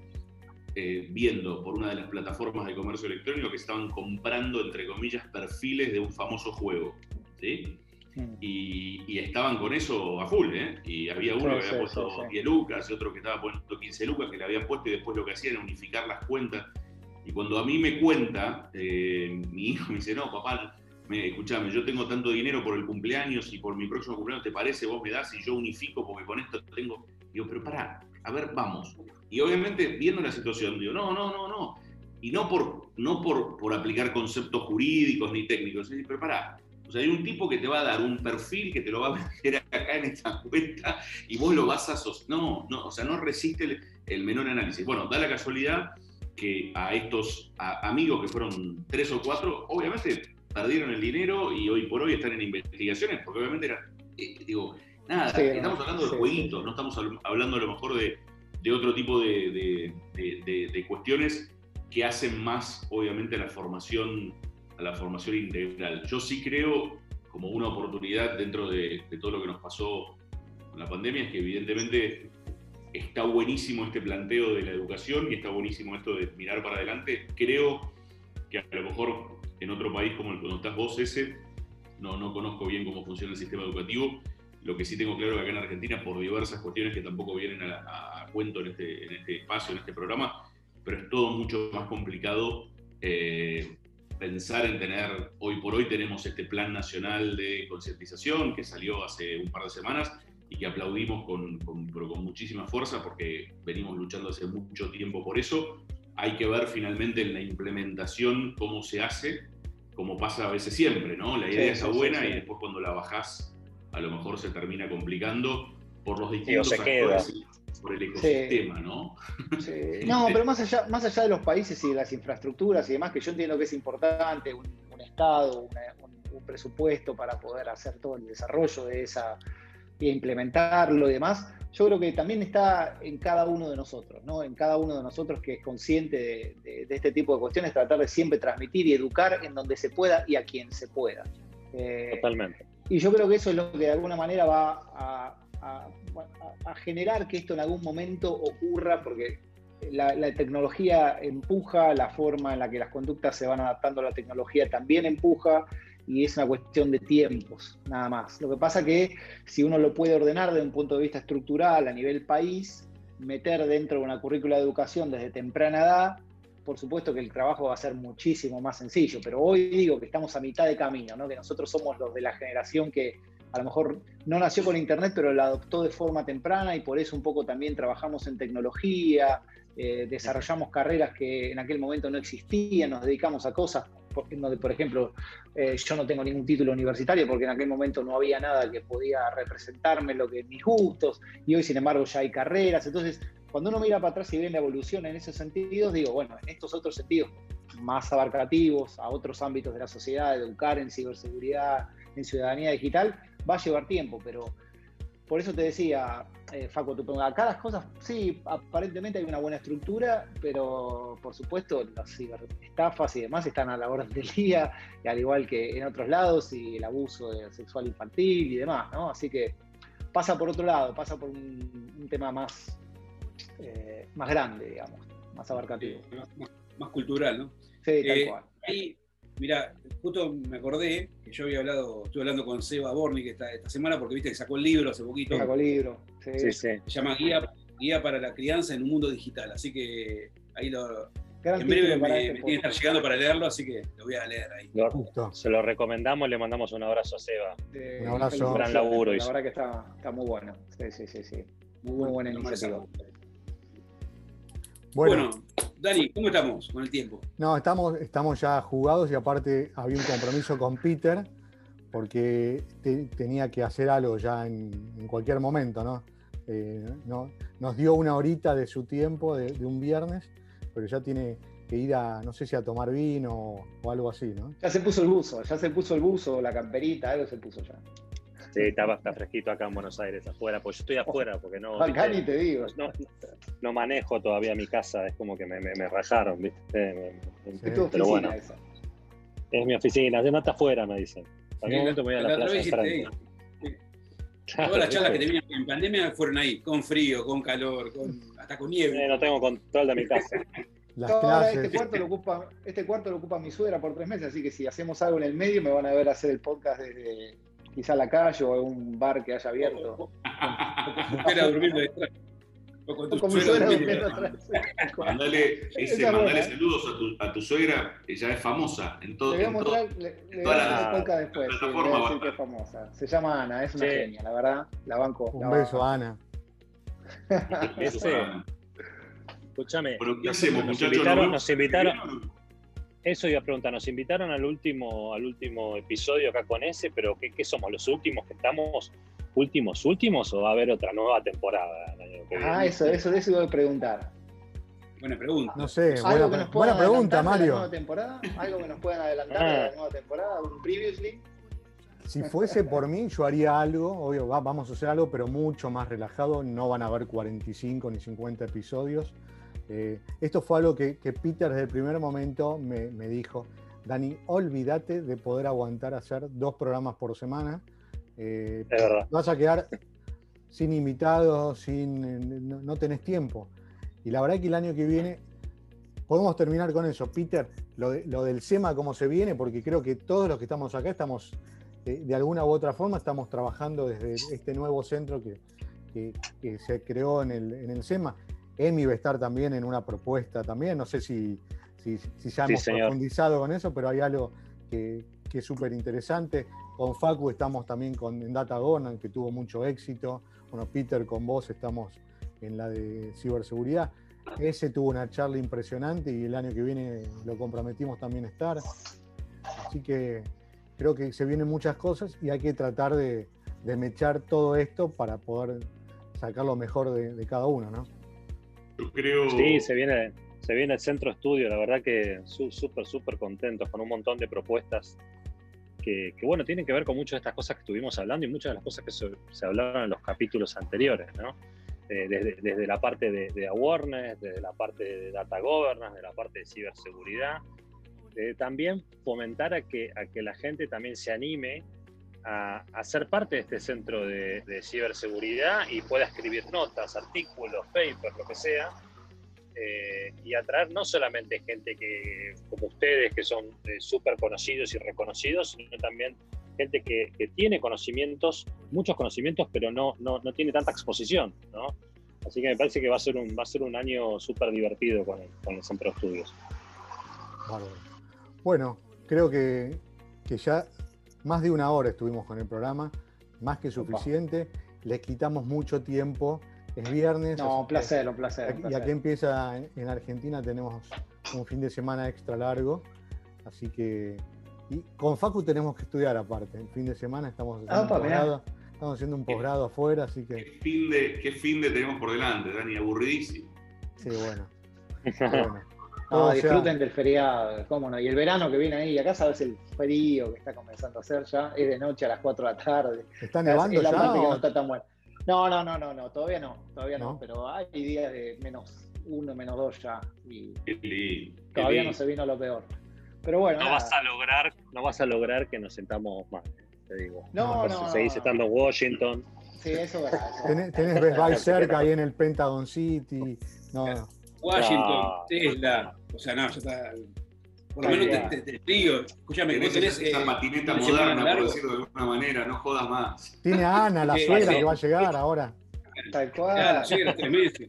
eh, viendo por una de las plataformas de comercio electrónico que estaban comprando, entre comillas, perfiles de un famoso juego. ¿sí? Y, y estaban con eso a full, ¿eh? Y había uno que había puesto sí, sí. 10 lucas y otro que estaba poniendo 15 lucas que le habían puesto y después lo que hacían era unificar las cuentas. Y cuando a mí me cuenta, eh, mi hijo me dice, no, papá, me, escuchame, yo tengo tanto dinero por el cumpleaños y por mi próximo cumpleaños, ¿te parece? Vos me das y yo unifico porque con esto tengo... Digo, pero pará, a ver, vamos. Y obviamente, viendo la situación, digo, no, no, no, no. Y no por, no por, por aplicar conceptos jurídicos ni técnicos, pero pará. O sea, hay un tipo que te va a dar un perfil que te lo va a *laughs* meter acá en esta cuenta y vos lo vas a... sos- No, no, o sea, no resiste el, el menor análisis. Bueno, da la casualidad que a estos a- amigos que fueron tres o cuatro, obviamente perdieron el dinero y hoy por hoy están en investigaciones, porque obviamente era, eh, digo, nada, Sí, estamos hablando de sí, jueguitos, no estamos habl- hablando a lo mejor de, de otro tipo de, de- de- de- de cuestiones que hacen más, obviamente, a la formación, a la formación integral. Yo sí creo, como una oportunidad dentro de, todo lo que nos pasó con la pandemia, es que evidentemente está buenísimo este planteo de la educación y está buenísimo esto de mirar para adelante. Creo que a lo mejor en otro país como el que estás vos, ese, no, no conozco bien cómo funciona el sistema educativo. Lo que sí tengo claro que acá en Argentina, por diversas cuestiones que tampoco vienen a cuento en este, en este espacio, en este programa, pero es todo mucho más complicado eh, pensar en tener, hoy por hoy tenemos este plan nacional de concientización que salió hace un par de semanas y que aplaudimos con, con- pero con muchísima fuerza porque venimos luchando hace mucho tiempo por eso. Hay que ver finalmente en la implementación cómo se hace, como pasa a veces siempre, ¿no? La idea Sí, está sí, buena sí, y después cuando la bajás a lo mejor se termina complicando por los distintos queda. Por el ecosistema, ¿no? Sí. *laughs* No, pero más allá, más allá de los países y de las infraestructuras y demás, que yo entiendo que es importante, un, un Estado, una- un, un presupuesto para poder hacer todo el desarrollo de esa y implementarlo y demás, yo creo que también está en cada uno de nosotros, ¿no? En cada uno de nosotros que es consciente de, de- de este tipo de cuestiones, tratar de siempre transmitir y educar en donde se pueda y a quien se pueda. Eh, Totalmente. y yo creo que eso es lo que de alguna manera va a, a- a- generar que esto en algún momento ocurra, porque la, la tecnología empuja, la forma en la que las conductas se van adaptando a la tecnología también empuja, y es una cuestión de tiempos, nada más. Lo que pasa que si uno lo puede ordenar desde un punto de vista estructural a nivel país, meter dentro de una currícula de educación desde temprana edad, por supuesto que el trabajo va a ser muchísimo más sencillo, pero hoy digo que estamos a mitad de camino, ¿no? que nosotros somos los de la generación que a lo mejor no nació con Internet, pero la adoptó de forma temprana y por eso un poco también trabajamos en tecnología, eh, desarrollamos carreras que en aquel momento no existían, nos dedicamos a cosas donde, por ejemplo, eh, yo no tengo ningún título universitario porque en aquel momento no había nada que podía representarme lo que mis gustos y hoy sin embargo ya hay carreras, entonces cuando uno mira para atrás y ve la evolución en esos sentidos, digo, bueno, en estos otros sentidos más abarcativos, a otros ámbitos de la sociedad, educar en ciberseguridad, en ciudadanía digital, va a llevar tiempo, pero por eso te decía, eh, preguntas, acá las cosas, sí, aparentemente hay una buena estructura, pero por supuesto las ciberestafas y demás están a la orden del día, y al igual que en otros lados, y el abuso sexual infantil y demás, ¿no? Así que pasa por otro lado, pasa por un, tema más, eh, más grande, digamos, más abarcativo. más cultural, ¿no? Sí, tal Eh, cual. Ahí, mira, justo me acordé que yo había hablado, estuve hablando con Seba Borni que esta, esta semana, porque viste que sacó el libro hace poquito. Sacó el libro, sí. Sí, sí. Se llama Guía, Guía para la crianza en un mundo digital. Así que ahí lo. Gran en breve me, este tiene que estar llegando para leerlo, así que lo voy a leer ahí. Lo- se lo recomendamos, le mandamos un abrazo a Seba. Eh, Un abrazo. Un gran laburo La hizo. verdad que está, está muy bueno. Sí, sí, sí, sí. Muy, buena lo iniciativa. Bueno, Dani, ¿cómo estamos con el tiempo? No, estamos, estamos ya jugados y aparte había un compromiso con Peter porque te- tenía que hacer algo ya en, en cualquier momento, ¿no? Eh, no- Nos dio una horita de su tiempo de, de un viernes, pero ya tiene que ir a, no sé si a tomar vino o, o algo así, ¿no? Ya se puso el buzo, ya se puso el buzo, la camperita, algo se puso ya. Sí, está, está fresquito acá en Buenos Aires, afuera, pues yo estoy afuera porque no. Acá viste, ni te digo. No, no manejo todavía mi casa, es como que me, me, me rayaron, ¿viste? Me- tu pero oficina bueno, esa. es mi oficina, no está afuera, me dicen. En algún Sí, momento me voy a la, la otra plaza vez dijiste, enfrente. Todas las charlas que tenían en pandemia fueron ahí, con frío, con calor, con, hasta con nieve. Eh, no tengo control de mi casa. *laughs* Las No, ahora clases. este cuarto, lo ocupa, este cuarto lo ocupa mi suegra por tres meses, así que si hacemos algo en el medio me van a ver hacer el podcast desde quizá la calle o algún bar que haya abierto. O con tu suegra suegra. Mandale, saludos a tu, a tu suegra, ya es famosa en. Le voy a mostrar, le, le voy a la- podcast después. Se llama Ana, es una genia, la verdad, la banco. Un la beso. Ana. Ese, escúchame, Bueno, ¿qué hacemos, muchachos? invitaron, ¿Nos nos invitaron, eso iba a preguntar, nos invitaron al último, al último episodio acá con ese, pero ¿qué, qué somos? ¿Los últimos que estamos? ¿Últimos, últimos o va a haber otra nueva temporada el año que Ah, eso, eso, de eso iba a preguntar. Buena pregunta. No sé, ¿Algo buena, que nos buena puedan pregunta, adelantar de la Mario. nueva temporada? ¿Algo que nos puedan adelantar de Ah. la nueva temporada? ¿Un previously? Si fuese por mí, yo haría algo, obvio, va- vamos a hacer algo, pero mucho más relajado. No van a haber 45 ni 50 episodios. Eh, esto fue algo que, que Peter desde el primer momento me, me dijo, Dani, olvídate de poder aguantar hacer dos programas por semana. Eh, Es. Vas a quedar sin invitados, sin, no, no tenés tiempo. Y la verdad que el año que viene podemos terminar con eso. Peter, lo, de- lo del SEMA, cómo se viene, porque creo que todos los que estamos acá estamos, eh, de alguna u otra forma, estamos trabajando desde este nuevo centro que, que- que se creó en el, en el SEMA. Emi va a estar también en una propuesta también, no sé si, si, si ya hemos profundizado con eso, pero hay algo que, que es súper interesante. Con Facu estamos también con, en Data Gonan, que tuvo mucho éxito. Bueno, Peter, con vos estamos en la de ciberseguridad. Ese tuvo una charla impresionante y el año que viene lo comprometimos también a estar. Así que creo que se vienen muchas cosas y hay que tratar de, de mechar todo esto para poder sacar lo mejor de, de cada uno, ¿no? Yo creo. Sí, se viene, se viene el centro estudio, la verdad que súper, súper contentos con un montón de propuestas que, que, bueno, tienen que ver con muchas de estas cosas que estuvimos hablando y muchas de las cosas que se, se hablaron en los capítulos anteriores, ¿no? Eh, desde, desde la parte de, de awareness, desde la parte de data governance, de la parte de ciberseguridad, de también fomentar a que, a que la gente también se anime a, a ser parte de este centro de, de ciberseguridad y pueda escribir notas, artículos, papers, lo que sea, eh, y atraer no solamente gente que, como ustedes, que son eh, súper conocidos y reconocidos, sino también gente que, que tiene conocimientos, muchos conocimientos, pero no, no, no tiene tanta exposición, ¿no? Así que me parece que va a ser un, va a ser un año súper divertido con el, con el Centro de Estudios. Bueno, creo que, que ya más de una hora estuvimos con el programa, más que suficiente. Les quitamos mucho tiempo. Es viernes. No, un que- placer, un placer, un Y aquí empieza en en Argentina, tenemos un fin de semana extra largo. Así que. Y con Facu tenemos que estudiar aparte. El fin de semana estamos haciendo, Ah, un, posgrado, estamos haciendo un posgrado afuera, así que. Fin de, ¿Qué fin de tenemos por delante, Dani? Aburridísimo. Sí, bueno. *laughs* bueno. No, sea- disfruten del feriado, cómo no. Y el verano que viene ahí, acá sabes el frío que está comenzando a hacer ya, es de noche a las 4 de la tarde. ¿Está Es- nevando es la ya parte que o- no está tan buena. No, no, no, no, no, todavía no, todavía no, ¿No? pero hay días de menos uno, menos dos ya, y todavía no se vino lo peor. Pero bueno, No nada. vas a lograr, no vas a lograr que nos sentamos más, te digo. No, no, no, seguir no. estando en Washington. Sí, eso es verdad. eso es Tenés, verdad. tenés Best Buy *laughs* cerca ahí en el Pentagon City. No, no. Washington, No. Tesla. O sea, no, ya está. Por lo menos te, te- te digo, escúchame, vos Tenés esa eh, patineta moderna, por decirlo de alguna manera, no jodas más. Tiene a Ana, la suegra, que va a llegar ahora. Tal cual. Claro, llega a los tres meses.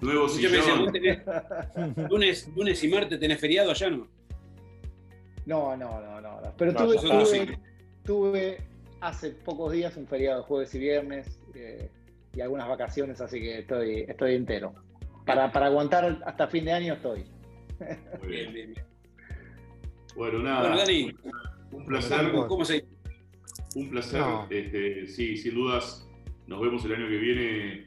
Nuevo sillón. vos tenés *laughs* lunes, lunes y martes tenés feriado allá, ¿no? No, no, no, no. no. Pero No, tuve, nosotros tuve, sí. tuve hace pocos días un feriado jueves y viernes eh, y algunas vacaciones, así que estoy, estoy entero. Para, para aguantar hasta fin de año estoy. Muy Bien, bien. bien. Bueno, nada. Bueno, Dani, Un placer. ¿cómo, se Un placer. No. Este, sí, sin dudas, nos vemos el año que viene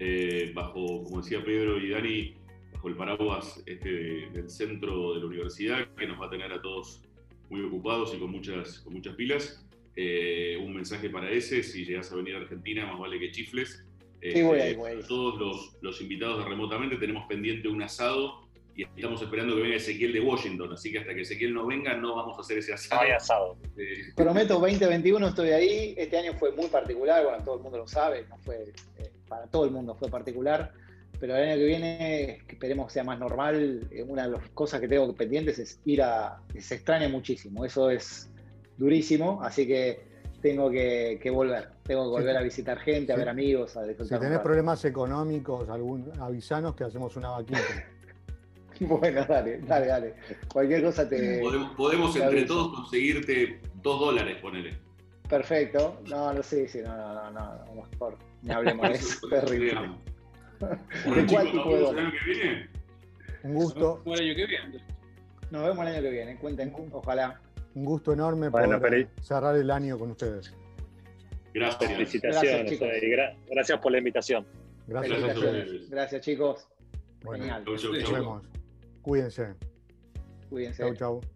eh, bajo, como decía Pedro y Dani, bajo el paraguas este, de- del centro de la universidad, que nos va a tener a todos muy ocupados y con muchas, con muchas pilas. Eh, un mensaje para ese, si llegas a venir a Argentina, más vale que chifles. Sí, voy ahí, voy ahí. Todos los, los invitados de remotamente tenemos pendiente un asado y estamos esperando que venga Ezequiel de Washington, así que hasta que Ezequiel no venga no vamos a hacer ese No asado. hay asado. Eh, Prometo 2021 estoy ahí. Este año fue muy particular, bueno, todo el mundo lo sabe, no fue eh, para todo el mundo fue particular. Pero el año que viene, que esperemos que sea más normal, eh, una de las cosas que tengo pendientes es ir a. Se extraña muchísimo, eso es durísimo, así que tengo que, que volver. Tengo que volver a visitar gente, a Sí. ver amigos, a Si disfrutar. un tenés problemas económicos, algún, avisanos que hacemos una vaquita. *laughs* Bueno, dale, dale, dale. Cualquier cosa te. Podemos, *laughs* podemos te entre aviso. todos conseguirte dos dólares, ponele. Perfecto. No, no, sí, sí, no, no, no, no, no, mejor. Ni hablemos de *laughs* eso. Terrible. ¿De cuál chicos, tipo nos de vemos dólar? año que viene. Un gusto, el año que viene? Nos vemos el año que viene. Cuenten, ojalá. Un gusto enorme Bueno, poder Peri. cerrar el año con ustedes. Gracias. Felicitaciones. Gracias, gracias por la invitación. Gracias. Gracias a Felicitaciones. ustedes. Gracias, chicos. Bueno, Genial. Chau, chau, nos vemos. Cuídense. Cuídense. Chau, chau.